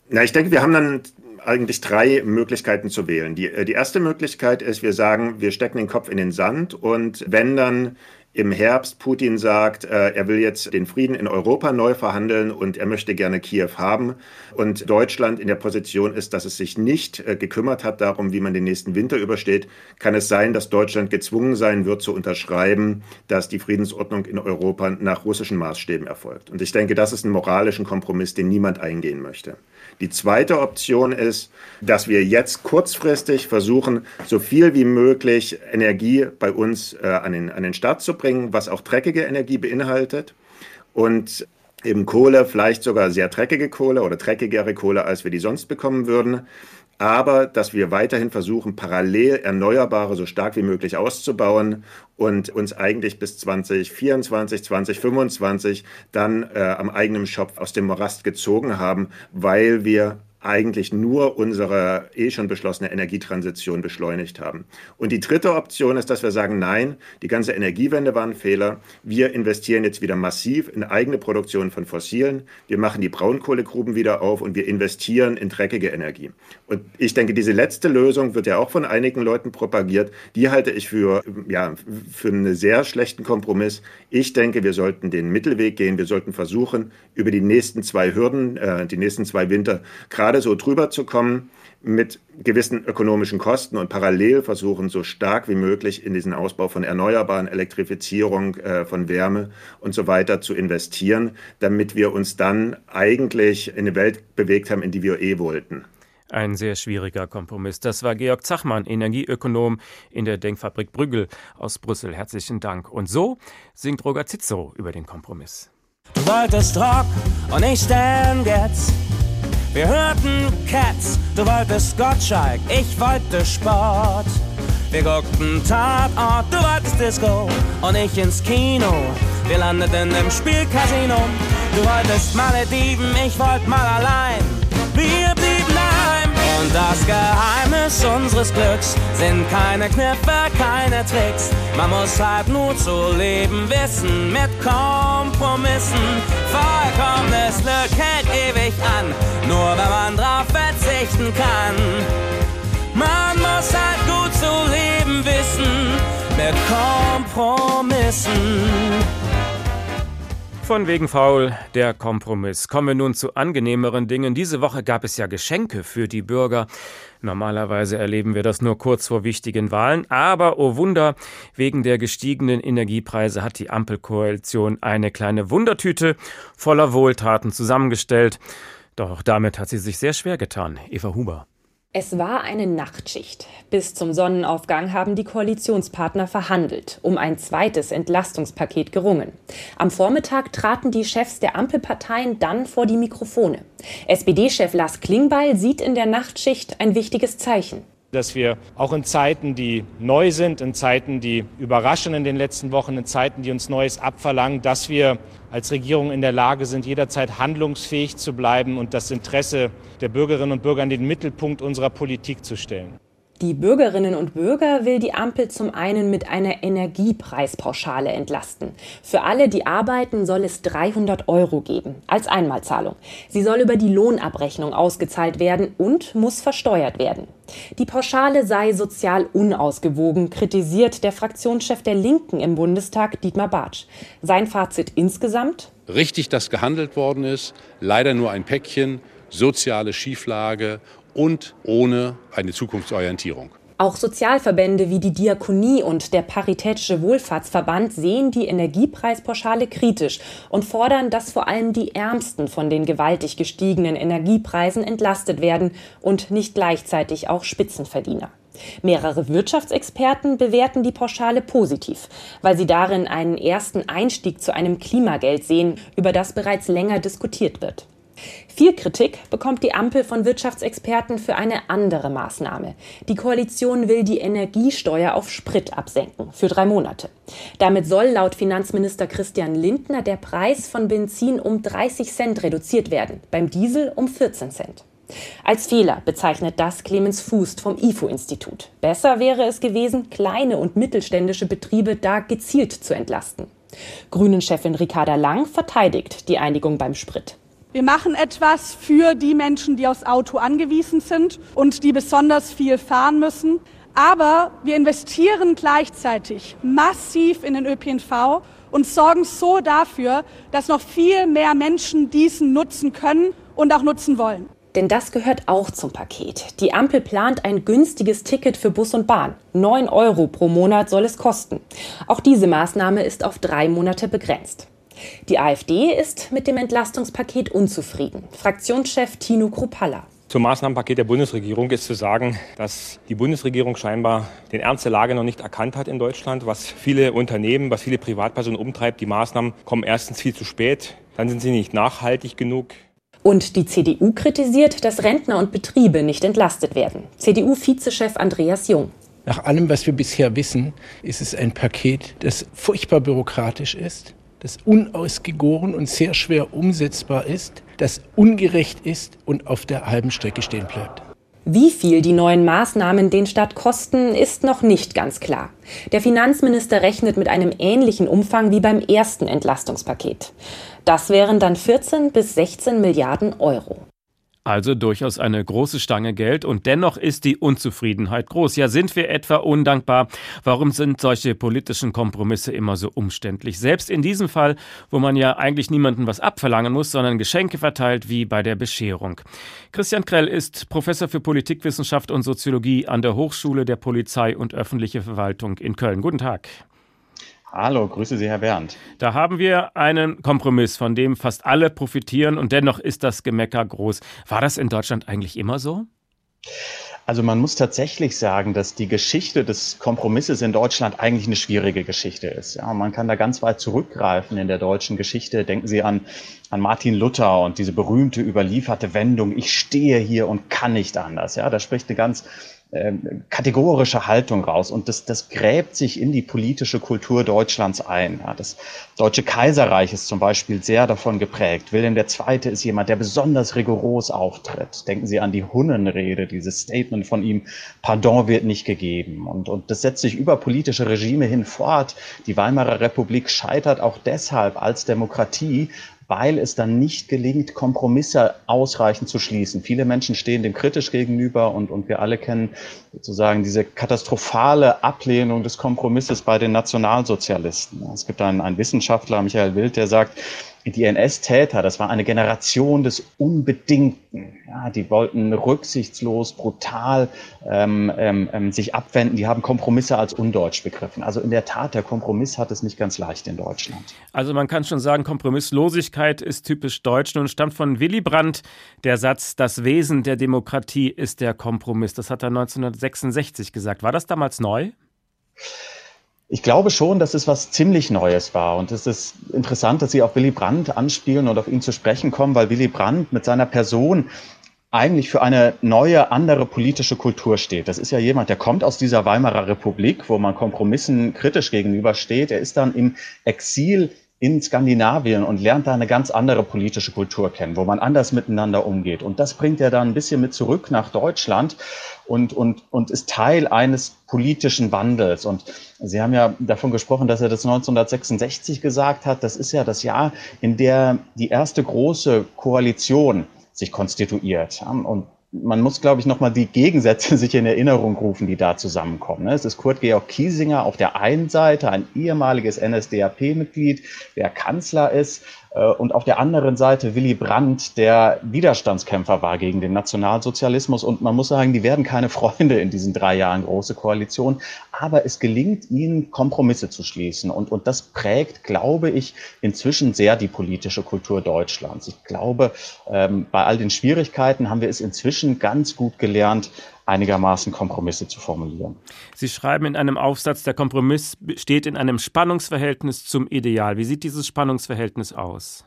Na, ich denke, wir haben dann eigentlich drei Möglichkeiten zu wählen. Die, äh, die erste Möglichkeit ist, wir sagen, wir stecken den Kopf in den Sand und wenn dann im Herbst Putin sagt, äh, er will jetzt den Frieden in Europa neu verhandeln und er möchte gerne Kiew haben und Deutschland in der Position ist, dass es sich nicht äh, gekümmert hat darum, wie man den nächsten Winter übersteht, kann es sein, dass Deutschland gezwungen sein wird zu unterschreiben, dass die Friedensordnung in Europa nach russischen Maßstäben erfolgt. Und ich denke, das ist ein moralischen Kompromiss, den niemand eingehen möchte. Die zweite Option ist, dass wir jetzt kurzfristig versuchen, so viel wie möglich Energie bei uns äh, an, den, an den Start zu bringen, was auch dreckige Energie beinhaltet. und eben Kohle, vielleicht sogar sehr dreckige Kohle oder dreckigere Kohle, als wir die sonst bekommen würden aber dass wir weiterhin versuchen, parallel Erneuerbare so stark wie möglich auszubauen und uns eigentlich bis 2024, 2025 dann äh, am eigenen Schopf aus dem Morast gezogen haben, weil wir eigentlich nur unsere eh schon beschlossene Energietransition beschleunigt haben. Und die dritte Option ist, dass wir sagen, nein, die ganze Energiewende war ein Fehler. Wir investieren jetzt wieder massiv in eigene Produktion von Fossilen. Wir machen die Braunkohlegruben wieder auf und wir investieren in dreckige Energie. Und ich denke, diese letzte Lösung wird ja auch von einigen Leuten propagiert. Die halte ich für, ja, für einen sehr schlechten Kompromiss. Ich denke, wir sollten den Mittelweg gehen. Wir sollten versuchen, über die nächsten zwei Hürden, äh, die nächsten zwei Winter, gerade gerade so drüber zu kommen mit gewissen ökonomischen Kosten und parallel versuchen, so stark wie möglich in diesen Ausbau von Erneuerbaren, Elektrifizierung äh, von Wärme und so weiter zu investieren, damit wir uns dann eigentlich in eine Welt bewegt haben, in die wir eh wollten. Ein sehr schwieriger Kompromiss. Das war Georg Zachmann, Energieökonom in der Denkfabrik Brüggel aus Brüssel. Herzlichen Dank. Und so singt Roger Zitzo über den Kompromiss. Du wolltest Rock und ich Stan Getz. Wir hörten Cats, du wolltest Gottschalk, ich wollte Sport. Wir guckten Tatort, du wolltest Disco und ich ins Kino. Wir landeten im Spielcasino. Du wolltest Malediven, ich wollte mal allein. Wir blieben das Geheimnis unseres Glücks sind keine Kniffe, keine Tricks. Man muss halt nur zu leben wissen mit Kompromissen. Vollkommenes Glück hält ewig an, nur wenn man drauf verzichten kann. Man muss halt gut zu leben wissen mit Kompromissen. Von wegen faul, der Kompromiss. Kommen wir nun zu angenehmeren Dingen. Diese Woche gab es ja Geschenke für die Bürger. Normalerweise erleben wir das nur kurz vor wichtigen Wahlen. Aber, oh Wunder, wegen der gestiegenen Energiepreise hat die Ampelkoalition eine kleine Wundertüte voller Wohltaten zusammengestellt. Doch damit hat sie sich sehr schwer getan. Eva Huber. Es war eine Nachtschicht. Bis zum Sonnenaufgang haben die Koalitionspartner verhandelt, um ein zweites Entlastungspaket gerungen. Am Vormittag traten die Chefs der Ampelparteien dann vor die Mikrofone. SPD-Chef Lars Klingbeil sieht in der Nachtschicht ein wichtiges Zeichen dass wir auch in Zeiten, die neu sind, in Zeiten, die überraschen in den letzten Wochen, in Zeiten, die uns Neues abverlangen, dass wir als Regierung in der Lage sind, jederzeit handlungsfähig zu bleiben und das Interesse der Bürgerinnen und Bürger in den Mittelpunkt unserer Politik zu stellen. Die Bürgerinnen und Bürger will die Ampel zum einen mit einer Energiepreispauschale entlasten. Für alle, die arbeiten, soll es 300 Euro geben als Einmalzahlung. Sie soll über die Lohnabrechnung ausgezahlt werden und muss versteuert werden. Die Pauschale sei sozial unausgewogen, kritisiert der Fraktionschef der Linken im Bundestag, Dietmar Bartsch. Sein Fazit insgesamt? Richtig, dass gehandelt worden ist. Leider nur ein Päckchen, soziale Schieflage und ohne eine Zukunftsorientierung. Auch Sozialverbände wie die Diakonie und der Paritätische Wohlfahrtsverband sehen die Energiepreispauschale kritisch und fordern, dass vor allem die Ärmsten von den gewaltig gestiegenen Energiepreisen entlastet werden und nicht gleichzeitig auch Spitzenverdiener. Mehrere Wirtschaftsexperten bewerten die Pauschale positiv, weil sie darin einen ersten Einstieg zu einem Klimageld sehen, über das bereits länger diskutiert wird. Viel Kritik bekommt die Ampel von Wirtschaftsexperten für eine andere Maßnahme. Die Koalition will die Energiesteuer auf Sprit absenken für drei Monate. Damit soll laut Finanzminister Christian Lindner der Preis von Benzin um 30 Cent reduziert werden, beim Diesel um 14 Cent. Als Fehler bezeichnet das Clemens Fußt vom IFO-Institut. Besser wäre es gewesen, kleine und mittelständische Betriebe da gezielt zu entlasten. Grünen-Chefin Ricarda Lang verteidigt die Einigung beim Sprit. Wir machen etwas für die Menschen, die aufs Auto angewiesen sind und die besonders viel fahren müssen. Aber wir investieren gleichzeitig massiv in den ÖPNV und sorgen so dafür, dass noch viel mehr Menschen diesen nutzen können und auch nutzen wollen. Denn das gehört auch zum Paket. Die Ampel plant ein günstiges Ticket für Bus und Bahn. 9 Euro pro Monat soll es kosten. Auch diese Maßnahme ist auf drei Monate begrenzt. Die AfD ist mit dem Entlastungspaket unzufrieden. Fraktionschef Tino Kruppalla. Zum Maßnahmenpaket der Bundesregierung ist zu sagen, dass die Bundesregierung scheinbar den Ernst der Lage noch nicht erkannt hat in Deutschland, was viele Unternehmen, was viele Privatpersonen umtreibt. Die Maßnahmen kommen erstens viel zu spät, dann sind sie nicht nachhaltig genug. Und die CDU kritisiert, dass Rentner und Betriebe nicht entlastet werden. CDU-Vizechef Andreas Jung. Nach allem, was wir bisher wissen, ist es ein Paket, das furchtbar bürokratisch ist, das unausgegoren und sehr schwer umsetzbar ist, das ungerecht ist und auf der halben Strecke stehen bleibt. Wie viel die neuen Maßnahmen den Staat kosten, ist noch nicht ganz klar. Der Finanzminister rechnet mit einem ähnlichen Umfang wie beim ersten Entlastungspaket. Das wären dann 14 bis 16 Milliarden Euro. Also durchaus eine große Stange Geld und dennoch ist die Unzufriedenheit groß. Ja, sind wir etwa undankbar? Warum sind solche politischen Kompromisse immer so umständlich? Selbst in diesem Fall, wo man ja eigentlich niemandem was abverlangen muss, sondern Geschenke verteilt wie bei der Bescherung. Christian Krell ist Professor für Politikwissenschaft und Soziologie an der Hochschule der Polizei und öffentliche Verwaltung in Köln. Guten Tag. Hallo, grüße Sie, Herr Bernd. Da haben wir einen Kompromiss, von dem fast alle profitieren und dennoch ist das Gemecker groß. War das in Deutschland eigentlich immer so? Also man muss tatsächlich sagen, dass die Geschichte des Kompromisses in Deutschland eigentlich eine schwierige Geschichte ist. Ja, man kann da ganz weit zurückgreifen in der deutschen Geschichte. Denken Sie an, an Martin Luther und diese berühmte überlieferte Wendung, ich stehe hier und kann nicht anders. Ja, da spricht eine ganz ähm, kategorische Haltung raus. Und das, das gräbt sich in die politische Kultur Deutschlands ein. Ja, das Deutsche Kaiserreich ist zum Beispiel sehr davon geprägt. Wilhelm II. ist jemand, der besonders rigoros auftritt. Denken Sie an die Hunnenrede, dieses Statement von ihm, Pardon wird nicht gegeben. Und, und das setzt sich über politische Regime hin fort. Die Weimarer Republik scheitert auch deshalb als Demokratie, weil es dann nicht gelingt, Kompromisse ausreichend zu schließen. Viele Menschen stehen dem kritisch gegenüber und, und wir alle kennen sozusagen diese katastrophale Ablehnung des Kompromisses bei den Nationalsozialisten. Es gibt einen, einen Wissenschaftler, Michael Wild, der sagt, die NS-Täter, das war eine Generation des Unbedingten. Ja, die wollten rücksichtslos, brutal ähm, ähm, ähm, sich abwenden. Die haben Kompromisse als undeutsch begriffen. Also in der Tat, der Kompromiss hat es nicht ganz leicht in Deutschland. Also man kann schon sagen, Kompromisslosigkeit ist typisch deutsch und stammt von Willy Brandt. Der Satz, das Wesen der Demokratie ist der Kompromiss. Das hat er 1966 gesagt. War das damals neu? Ich glaube schon, dass es was ziemlich Neues war. Und es ist interessant, dass Sie auf Willy Brandt anspielen und auf ihn zu sprechen kommen, weil Willy Brandt mit seiner Person eigentlich für eine neue, andere politische Kultur steht. Das ist ja jemand, der kommt aus dieser Weimarer Republik, wo man Kompromissen kritisch gegenübersteht. Er ist dann im Exil in Skandinavien und lernt da eine ganz andere politische Kultur kennen, wo man anders miteinander umgeht. Und das bringt er dann ein bisschen mit zurück nach Deutschland und, und, und ist Teil eines politischen Wandels. Und Sie haben ja davon gesprochen, dass er das 1966 gesagt hat. Das ist ja das Jahr, in der die erste große Koalition sich konstituiert. Und man muss, glaube ich, nochmal die Gegensätze sich in Erinnerung rufen, die da zusammenkommen. Ne? Es ist Kurt Georg Kiesinger auf der einen Seite, ein ehemaliges NSDAP-Mitglied, der Kanzler ist, und auf der anderen Seite Willy Brandt, der Widerstandskämpfer war gegen den Nationalsozialismus. Und man muss sagen, die werden keine Freunde in diesen drei Jahren große Koalition. Aber es gelingt ihnen, Kompromisse zu schließen. Und, und das prägt, glaube ich, inzwischen sehr die politische Kultur Deutschlands. Ich glaube, ähm, bei all den Schwierigkeiten haben wir es inzwischen ganz gut gelernt, einigermaßen Kompromisse zu formulieren. Sie schreiben in einem Aufsatz, der Kompromiss steht in einem Spannungsverhältnis zum Ideal. Wie sieht dieses Spannungsverhältnis aus?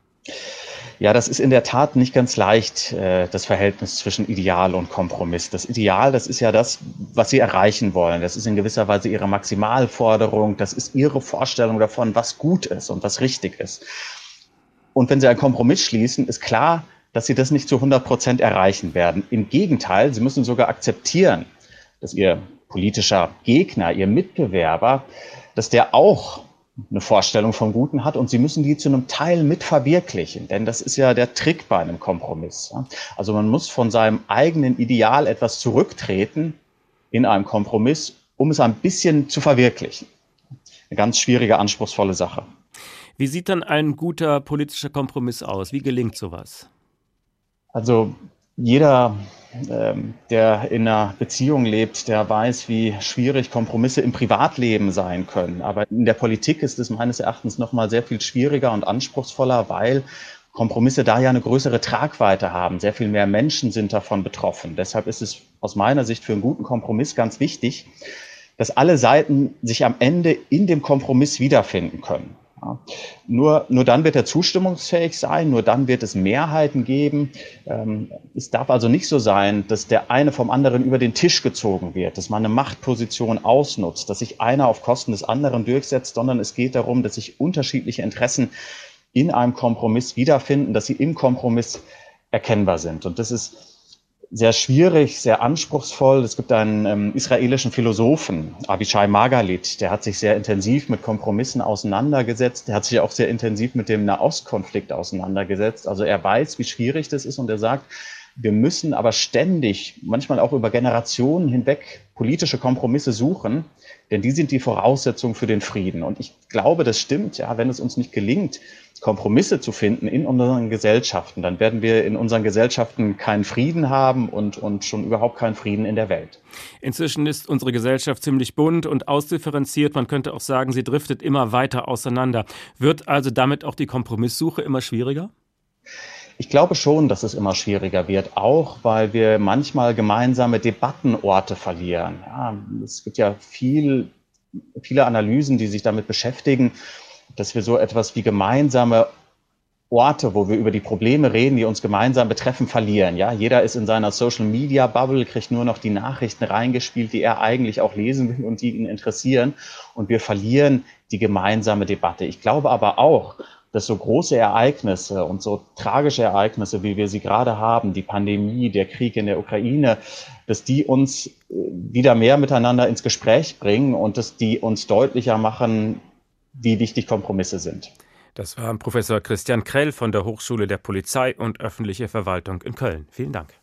Ja, das ist in der Tat nicht ganz leicht, äh, das Verhältnis zwischen Ideal und Kompromiss. Das Ideal, das ist ja das, was Sie erreichen wollen. Das ist in gewisser Weise Ihre Maximalforderung. Das ist Ihre Vorstellung davon, was gut ist und was richtig ist. Und wenn Sie einen Kompromiss schließen, ist klar, dass sie das nicht zu 100 Prozent erreichen werden. Im Gegenteil, sie müssen sogar akzeptieren, dass ihr politischer Gegner, ihr Mitbewerber, dass der auch eine Vorstellung vom Guten hat und sie müssen die zu einem Teil mit verwirklichen, denn das ist ja der Trick bei einem Kompromiss. Also man muss von seinem eigenen Ideal etwas zurücktreten in einem Kompromiss, um es ein bisschen zu verwirklichen. Eine ganz schwierige, anspruchsvolle Sache. Wie sieht dann ein guter politischer Kompromiss aus? Wie gelingt sowas? Also jeder, ähm, der in einer Beziehung lebt, der weiß, wie schwierig Kompromisse im Privatleben sein können. Aber in der Politik ist es meines Erachtens noch mal sehr viel schwieriger und anspruchsvoller, weil Kompromisse da ja eine größere Tragweite haben. Sehr viel mehr Menschen sind davon betroffen. Deshalb ist es aus meiner Sicht für einen guten Kompromiss ganz wichtig, dass alle Seiten sich am Ende in dem Kompromiss wiederfinden können. Nur, nur dann wird er zustimmungsfähig sein, nur dann wird es Mehrheiten geben. Ähm, es darf also nicht so sein, dass der eine vom anderen über den Tisch gezogen wird, dass man eine Machtposition ausnutzt, dass sich einer auf Kosten des anderen durchsetzt, sondern es geht darum, dass sich unterschiedliche Interessen in einem Kompromiss wiederfinden, dass sie im Kompromiss erkennbar sind. Und das ist sehr schwierig, sehr anspruchsvoll. Es gibt einen ähm, israelischen Philosophen, Abishai Margalit, der hat sich sehr intensiv mit Kompromissen auseinandergesetzt. Der hat sich auch sehr intensiv mit dem Nahostkonflikt auseinandergesetzt. Also er weiß, wie schwierig das ist und er sagt, wir müssen aber ständig, manchmal auch über Generationen hinweg, politische Kompromisse suchen, denn die sind die Voraussetzung für den Frieden. Und ich glaube, das stimmt, ja, wenn es uns nicht gelingt, Kompromisse zu finden in unseren Gesellschaften, dann werden wir in unseren Gesellschaften keinen Frieden haben und, und schon überhaupt keinen Frieden in der Welt. Inzwischen ist unsere Gesellschaft ziemlich bunt und ausdifferenziert. Man könnte auch sagen, sie driftet immer weiter auseinander. Wird also damit auch die Kompromisssuche immer schwieriger? Ich glaube schon, dass es immer schwieriger wird, auch weil wir manchmal gemeinsame Debattenorte verlieren. Ja, es gibt ja viel, viele Analysen, die sich damit beschäftigen dass wir so etwas wie gemeinsame Orte, wo wir über die Probleme reden, die uns gemeinsam betreffen, verlieren. Ja, jeder ist in seiner Social Media Bubble, kriegt nur noch die Nachrichten reingespielt, die er eigentlich auch lesen will und die ihn interessieren. Und wir verlieren die gemeinsame Debatte. Ich glaube aber auch, dass so große Ereignisse und so tragische Ereignisse, wie wir sie gerade haben, die Pandemie, der Krieg in der Ukraine, dass die uns äh, wieder mehr miteinander ins Gespräch bringen und dass die uns deutlicher machen, wie wichtig Kompromisse sind. Das war Professor Christian Krell von der Hochschule der Polizei und öffentliche Verwaltung in Köln. Vielen Dank.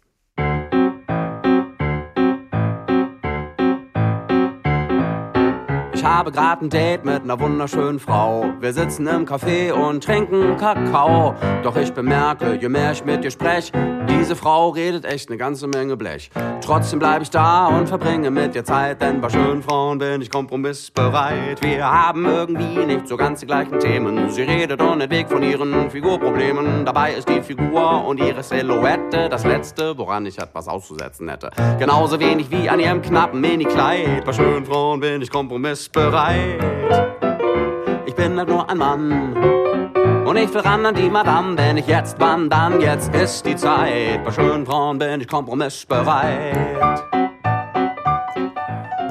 Ich habe gerade ein Date mit einer wunderschönen Frau. Wir sitzen im Café und trinken Kakao. Doch ich bemerke, je mehr ich mit ihr spreche, diese Frau redet echt eine ganze Menge Blech. Trotzdem bleibe ich da und verbringe mit ihr Zeit, denn bei schönen Frauen bin ich kompromissbereit. Wir haben irgendwie nicht so ganz die gleichen Themen. Sie redet unentwegt von ihren Figurproblemen. Dabei ist die Figur und ihre Silhouette das Letzte, woran ich etwas auszusetzen hätte. Genauso wenig wie an ihrem knappen Mini-Kleid. Bei schönen Frauen bin ich kompromissbereit bereit. Ich bin halt nur ein Mann. Und ich will ran an die Madame, wenn ich jetzt wann, dann jetzt ist die Zeit. Bei schönen Frauen bin ich kompromissbereit.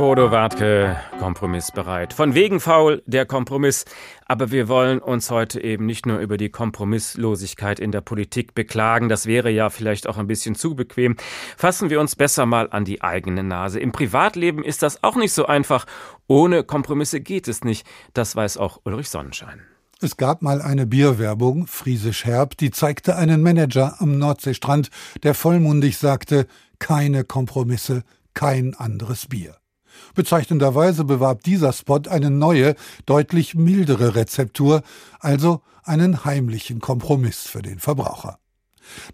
Bodo Wartke, kompromissbereit. Von wegen faul der Kompromiss. Aber wir wollen uns heute eben nicht nur über die Kompromisslosigkeit in der Politik beklagen. Das wäre ja vielleicht auch ein bisschen zu bequem. Fassen wir uns besser mal an die eigene Nase. Im Privatleben ist das auch nicht so einfach. Ohne Kompromisse geht es nicht. Das weiß auch Ulrich Sonnenschein. Es gab mal eine Bierwerbung, friesisch herb, die zeigte einen Manager am Nordseestrand, der vollmundig sagte, keine Kompromisse, kein anderes Bier. Bezeichnenderweise bewarb dieser Spot eine neue, deutlich mildere Rezeptur, also einen heimlichen Kompromiss für den Verbraucher.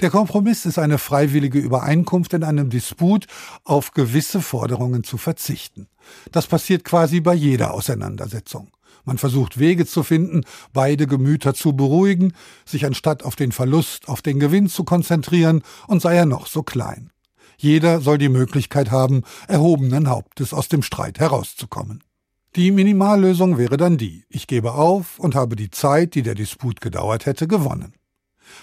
Der Kompromiss ist eine freiwillige Übereinkunft in einem Disput, auf gewisse Forderungen zu verzichten. Das passiert quasi bei jeder Auseinandersetzung. Man versucht Wege zu finden, beide Gemüter zu beruhigen, sich anstatt auf den Verlust, auf den Gewinn zu konzentrieren, und sei er noch so klein. Jeder soll die Möglichkeit haben, erhobenen Hauptes aus dem Streit herauszukommen. Die Minimallösung wäre dann die, ich gebe auf und habe die Zeit, die der Disput gedauert hätte, gewonnen.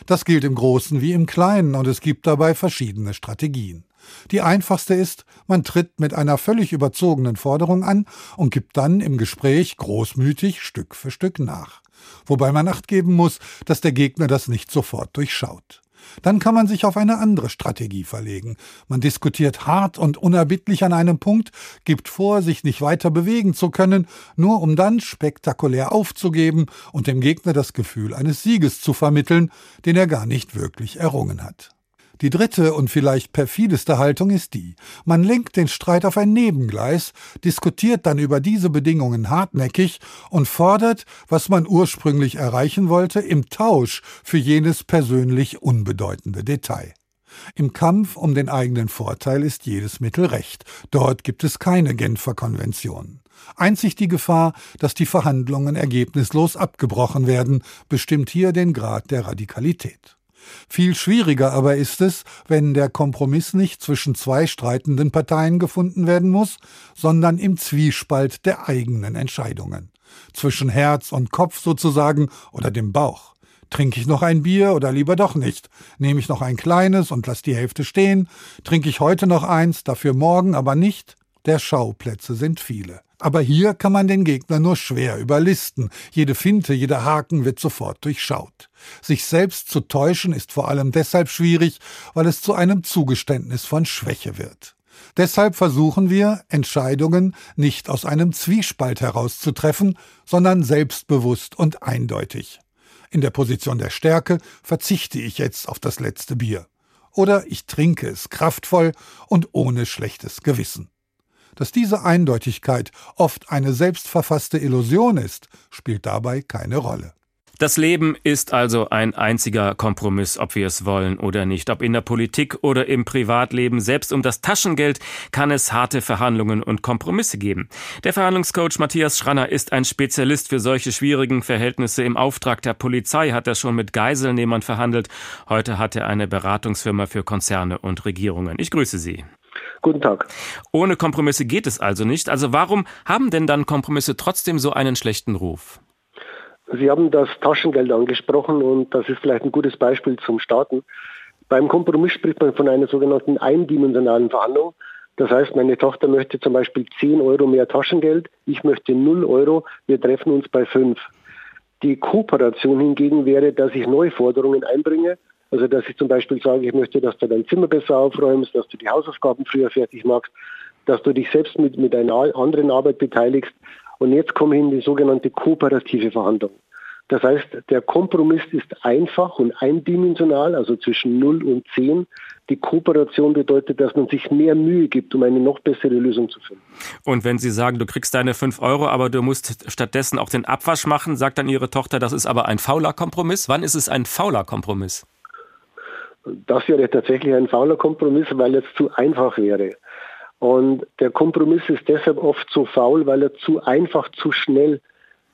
Das gilt im Großen wie im Kleinen und es gibt dabei verschiedene Strategien. Die einfachste ist, man tritt mit einer völlig überzogenen Forderung an und gibt dann im Gespräch großmütig Stück für Stück nach. Wobei man acht geben muss, dass der Gegner das nicht sofort durchschaut. Dann kann man sich auf eine andere Strategie verlegen. Man diskutiert hart und unerbittlich an einem Punkt, gibt vor, sich nicht weiter bewegen zu können, nur um dann spektakulär aufzugeben und dem Gegner das Gefühl eines Sieges zu vermitteln, den er gar nicht wirklich errungen hat. Die dritte und vielleicht perfideste Haltung ist die, man lenkt den Streit auf ein Nebengleis, diskutiert dann über diese Bedingungen hartnäckig und fordert, was man ursprünglich erreichen wollte, im Tausch für jenes persönlich unbedeutende Detail. Im Kampf um den eigenen Vorteil ist jedes Mittel recht. Dort gibt es keine Genfer Konvention. Einzig die Gefahr, dass die Verhandlungen ergebnislos abgebrochen werden, bestimmt hier den Grad der Radikalität. Viel schwieriger aber ist es, wenn der Kompromiss nicht zwischen zwei streitenden Parteien gefunden werden muss, sondern im Zwiespalt der eigenen Entscheidungen. Zwischen Herz und Kopf sozusagen oder dem Bauch. Trinke ich noch ein Bier oder lieber doch nicht? Nehme ich noch ein kleines und lass die Hälfte stehen? Trinke ich heute noch eins, dafür morgen aber nicht? Der Schauplätze sind viele. Aber hier kann man den Gegner nur schwer überlisten. Jede Finte, jeder Haken wird sofort durchschaut. Sich selbst zu täuschen ist vor allem deshalb schwierig, weil es zu einem Zugeständnis von Schwäche wird. Deshalb versuchen wir, Entscheidungen nicht aus einem Zwiespalt herauszutreffen, sondern selbstbewusst und eindeutig. In der Position der Stärke verzichte ich jetzt auf das letzte Bier. Oder ich trinke es kraftvoll und ohne schlechtes Gewissen. Dass diese Eindeutigkeit oft eine selbstverfasste Illusion ist, spielt dabei keine Rolle. Das Leben ist also ein einziger Kompromiss, ob wir es wollen oder nicht, ob in der Politik oder im Privatleben. Selbst um das Taschengeld kann es harte Verhandlungen und Kompromisse geben. Der Verhandlungscoach Matthias Schranner ist ein Spezialist für solche schwierigen Verhältnisse. Im Auftrag der Polizei hat er schon mit Geiselnehmern verhandelt. Heute hat er eine Beratungsfirma für Konzerne und Regierungen. Ich grüße Sie. Guten Tag. Ohne Kompromisse geht es also nicht. Also warum haben denn dann Kompromisse trotzdem so einen schlechten Ruf? Sie haben das Taschengeld angesprochen und das ist vielleicht ein gutes Beispiel zum Starten. Beim Kompromiss spricht man von einer sogenannten eindimensionalen Verhandlung. Das heißt, meine Tochter möchte zum Beispiel 10 Euro mehr Taschengeld, ich möchte 0 Euro, wir treffen uns bei 5. Die Kooperation hingegen wäre, dass ich neue Forderungen einbringe also dass ich zum Beispiel sage, ich möchte, dass du dein Zimmer besser aufräumst, dass du die Hausaufgaben früher fertig machst, dass du dich selbst mit, mit einer anderen Arbeit beteiligst. Und jetzt komme ich in die sogenannte kooperative Verhandlung. Das heißt, der Kompromiss ist einfach und eindimensional, also zwischen 0 und 10. Die Kooperation bedeutet, dass man sich mehr Mühe gibt, um eine noch bessere Lösung zu finden. Und wenn Sie sagen, du kriegst deine 5 Euro, aber du musst stattdessen auch den Abwasch machen, sagt dann Ihre Tochter, das ist aber ein fauler Kompromiss. Wann ist es ein fauler Kompromiss? Das wäre tatsächlich ein fauler Kompromiss, weil es zu einfach wäre. Und der Kompromiss ist deshalb oft so faul, weil er zu einfach, zu schnell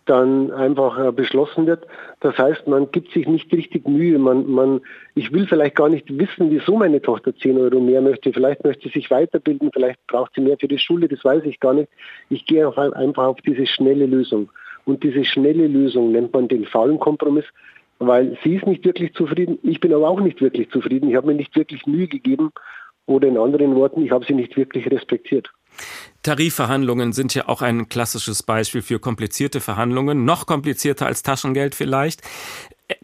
dann einfach äh, beschlossen wird. Das heißt, man gibt sich nicht richtig Mühe. Man, man, ich will vielleicht gar nicht wissen, wieso meine Tochter 10 Euro mehr möchte. Vielleicht möchte sie sich weiterbilden, vielleicht braucht sie mehr für die Schule, das weiß ich gar nicht. Ich gehe einfach auf diese schnelle Lösung. Und diese schnelle Lösung nennt man den faulen Kompromiss, weil sie ist nicht wirklich zufrieden, ich bin aber auch nicht wirklich zufrieden. Ich habe mir nicht wirklich Mühe gegeben oder in anderen Worten, ich habe sie nicht wirklich respektiert. Tarifverhandlungen sind ja auch ein klassisches Beispiel für komplizierte Verhandlungen, noch komplizierter als Taschengeld vielleicht.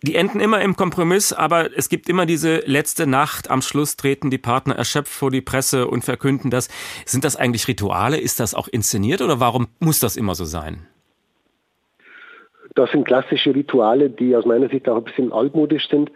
Die enden immer im Kompromiss, aber es gibt immer diese letzte Nacht. Am Schluss treten die Partner erschöpft vor die Presse und verkünden das. Sind das eigentlich Rituale? Ist das auch inszeniert oder warum muss das immer so sein? Das sind klassische Rituale, die aus meiner Sicht auch ein bisschen altmodisch sind.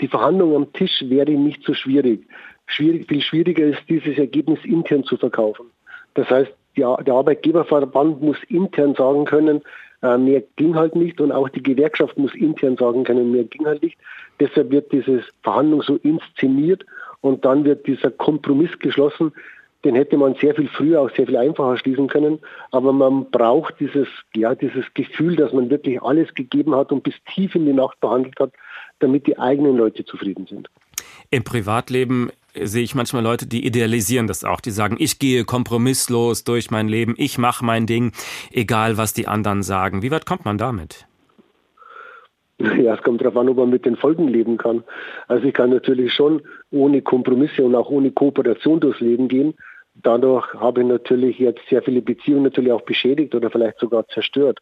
Die Verhandlung am Tisch wäre nicht so schwierig. schwierig viel schwieriger ist, dieses Ergebnis intern zu verkaufen. Das heißt, ja, der Arbeitgeberverband muss intern sagen können, äh, mehr ging halt nicht und auch die Gewerkschaft muss intern sagen können, mehr ging halt nicht. Deshalb wird diese Verhandlung so inszeniert und dann wird dieser Kompromiss geschlossen, den hätte man sehr viel früher auch sehr viel einfacher schließen können. Aber man braucht dieses, ja, dieses Gefühl, dass man wirklich alles gegeben hat und bis tief in die Nacht behandelt hat, damit die eigenen Leute zufrieden sind. Im Privatleben sehe ich manchmal Leute, die idealisieren das auch. Die sagen, ich gehe kompromisslos durch mein Leben, ich mache mein Ding, egal was die anderen sagen. Wie weit kommt man damit? Ja, es kommt darauf an, ob man mit den Folgen leben kann. Also ich kann natürlich schon ohne Kompromisse und auch ohne Kooperation durchs Leben gehen. Dadurch habe ich natürlich jetzt sehr viele Beziehungen natürlich auch beschädigt oder vielleicht sogar zerstört.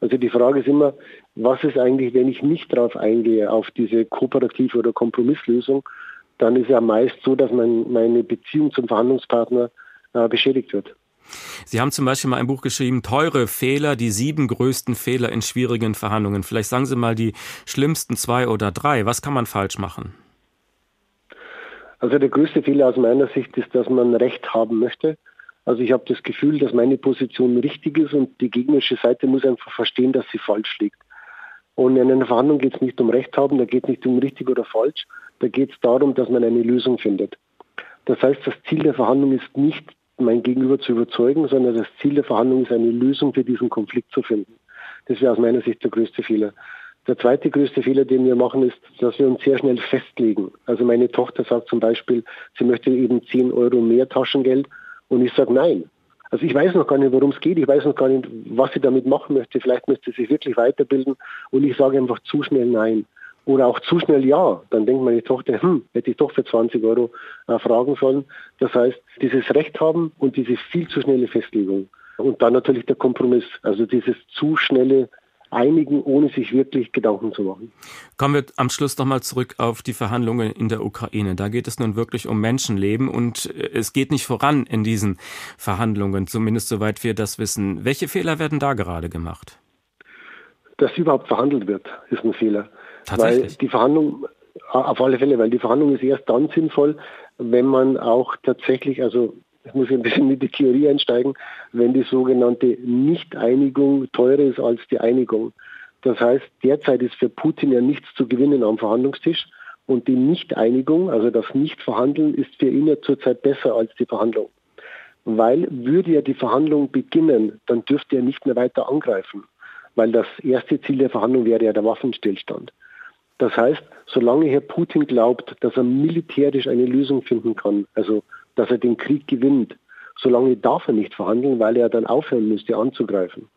Also die Frage ist immer, was ist eigentlich, wenn ich nicht darauf eingehe, auf diese kooperative oder Kompromisslösung, dann ist ja meist so, dass mein, meine Beziehung zum Verhandlungspartner äh, beschädigt wird. Sie haben zum Beispiel mal ein Buch geschrieben, Teure Fehler, die sieben größten Fehler in schwierigen Verhandlungen. Vielleicht sagen Sie mal die schlimmsten zwei oder drei. Was kann man falsch machen? Also der größte Fehler aus meiner Sicht ist, dass man Recht haben möchte. Also ich habe das Gefühl, dass meine Position richtig ist und die gegnerische Seite muss einfach verstehen, dass sie falsch liegt. Und in einer Verhandlung geht es nicht um Recht haben, da geht es nicht um richtig oder falsch, da geht es darum, dass man eine Lösung findet. Das heißt, das Ziel der Verhandlung ist nicht, mein Gegenüber zu überzeugen, sondern das Ziel der Verhandlung ist, eine Lösung für diesen Konflikt zu finden. Das wäre aus meiner Sicht der größte Fehler. Der zweite größte Fehler, den wir machen, ist, dass wir uns sehr schnell festlegen. Also meine Tochter sagt zum Beispiel, sie möchte eben 10 Euro mehr Taschengeld und ich sage nein. Also ich weiß noch gar nicht, worum es geht. Ich weiß noch gar nicht, was sie damit machen möchte. Vielleicht möchte sie sich wirklich weiterbilden und ich sage einfach zu schnell nein. Oder auch zu schnell ja. Dann denkt meine Tochter, hm, hätte ich doch für 20 Euro äh, fragen sollen. Das heißt, dieses Recht haben und diese viel zu schnelle Festlegung. Und dann natürlich der Kompromiss. Also dieses zu schnelle einigen, ohne sich wirklich Gedanken zu machen. Kommen wir am Schluss nochmal zurück auf die Verhandlungen in der Ukraine. Da geht es nun wirklich um Menschenleben und äh, es geht nicht voran in diesen Verhandlungen, zumindest soweit wir das wissen. Welche Fehler werden da gerade gemacht? Dass überhaupt verhandelt wird, ist ein Fehler. Tatsächlich? Weil die Verhandlung, auf alle Fälle, weil die Verhandlung ist erst dann sinnvoll, wenn man auch tatsächlich, also ich muss ein bisschen in die Theorie einsteigen, wenn die sogenannte Nicht-Einigung teurer ist als die Einigung. Das heißt, derzeit ist für Putin ja nichts zu gewinnen am Verhandlungstisch und die Nicht-Einigung, also das Nicht-Verhandeln, ist für ihn ja zurzeit besser als die Verhandlung. Weil würde er die Verhandlung beginnen, dann dürfte er nicht mehr weiter angreifen, weil das erste Ziel der Verhandlung wäre ja der Waffenstillstand. Das heißt, solange Herr Putin glaubt, dass er militärisch eine Lösung finden kann, also dass er den Krieg gewinnt. Solange darf er nicht verhandeln, weil er dann aufhören müsste anzugreifen.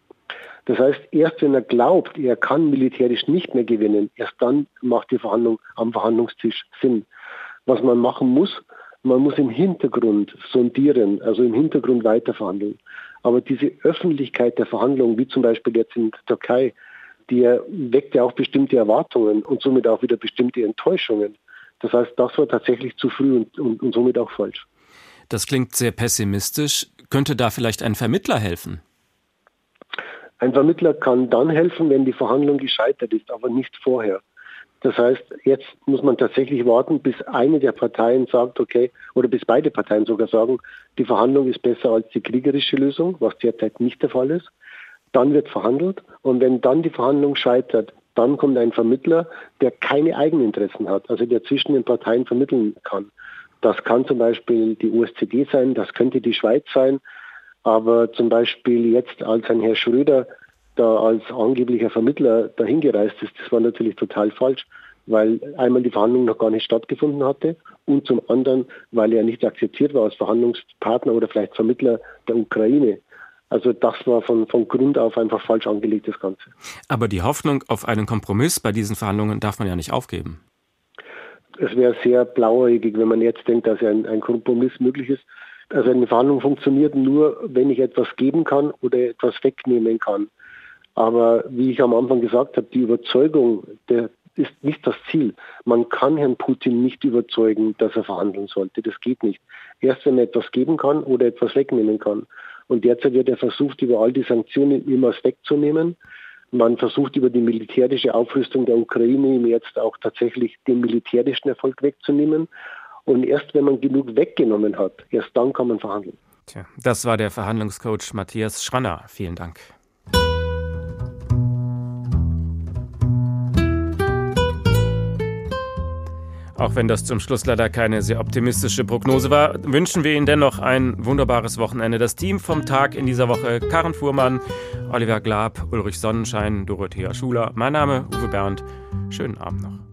Das heißt, erst wenn er glaubt, er kann militärisch nicht mehr gewinnen, erst dann macht die Verhandlung am Verhandlungstisch Sinn. Was man machen muss, man muss im Hintergrund sondieren, also im Hintergrund weiterverhandeln. Aber diese Öffentlichkeit der Verhandlungen, wie zum Beispiel jetzt in der Türkei, die weckt ja auch bestimmte Erwartungen und somit auch wieder bestimmte Enttäuschungen. Das heißt, das war tatsächlich zu früh und, und, und somit auch falsch. Das klingt sehr pessimistisch. Könnte da vielleicht ein Vermittler helfen? Ein Vermittler kann dann helfen, wenn die Verhandlung gescheitert ist, aber nicht vorher. Das heißt, jetzt muss man tatsächlich warten, bis eine der Parteien sagt, okay, oder bis beide Parteien sogar sagen, die Verhandlung ist besser als die kriegerische Lösung, was derzeit nicht der Fall ist. Dann wird verhandelt und wenn dann die Verhandlung scheitert, dann kommt ein Vermittler, der keine Eigeninteressen hat, also der zwischen den Parteien vermitteln kann. Das kann zum Beispiel die USCD sein, das könnte die Schweiz sein. Aber zum Beispiel jetzt, als ein Herr Schröder da als angeblicher Vermittler dahin gereist ist, das war natürlich total falsch, weil einmal die Verhandlung noch gar nicht stattgefunden hatte und zum anderen, weil er nicht akzeptiert war als Verhandlungspartner oder vielleicht Vermittler der Ukraine. Also das war von, von Grund auf einfach falsch angelegt, das Ganze. Aber die Hoffnung auf einen Kompromiss bei diesen Verhandlungen darf man ja nicht aufgeben es wäre sehr blauäugig, wenn man jetzt denkt, dass ein, ein Kompromiss möglich ist. Also eine Verhandlung funktioniert nur, wenn ich etwas geben kann oder etwas wegnehmen kann. Aber wie ich am Anfang gesagt habe, die Überzeugung der ist nicht das Ziel. Man kann Herrn Putin nicht überzeugen, dass er verhandeln sollte. Das geht nicht. Erst wenn er etwas geben kann oder etwas wegnehmen kann. Und derzeit wird er versucht, über all die Sanktionen immer was wegzunehmen. Man versucht über die militärische Aufrüstung der Ukraine ihm jetzt auch tatsächlich den militärischen Erfolg wegzunehmen. Und erst wenn man genug weggenommen hat, erst dann kann man verhandeln. Tja, das war der Verhandlungscoach Matthias Schranner. Vielen Dank. Auch wenn das zum Schluss leider keine sehr optimistische Prognose war, wünschen wir Ihnen dennoch ein wunderbares Wochenende. Das Team vom Tag in dieser Woche: Karen Fuhrmann, Oliver Glab, Ulrich Sonnenschein, Dorothea Schuler. Mein Name Uwe Bernd. Schönen Abend noch.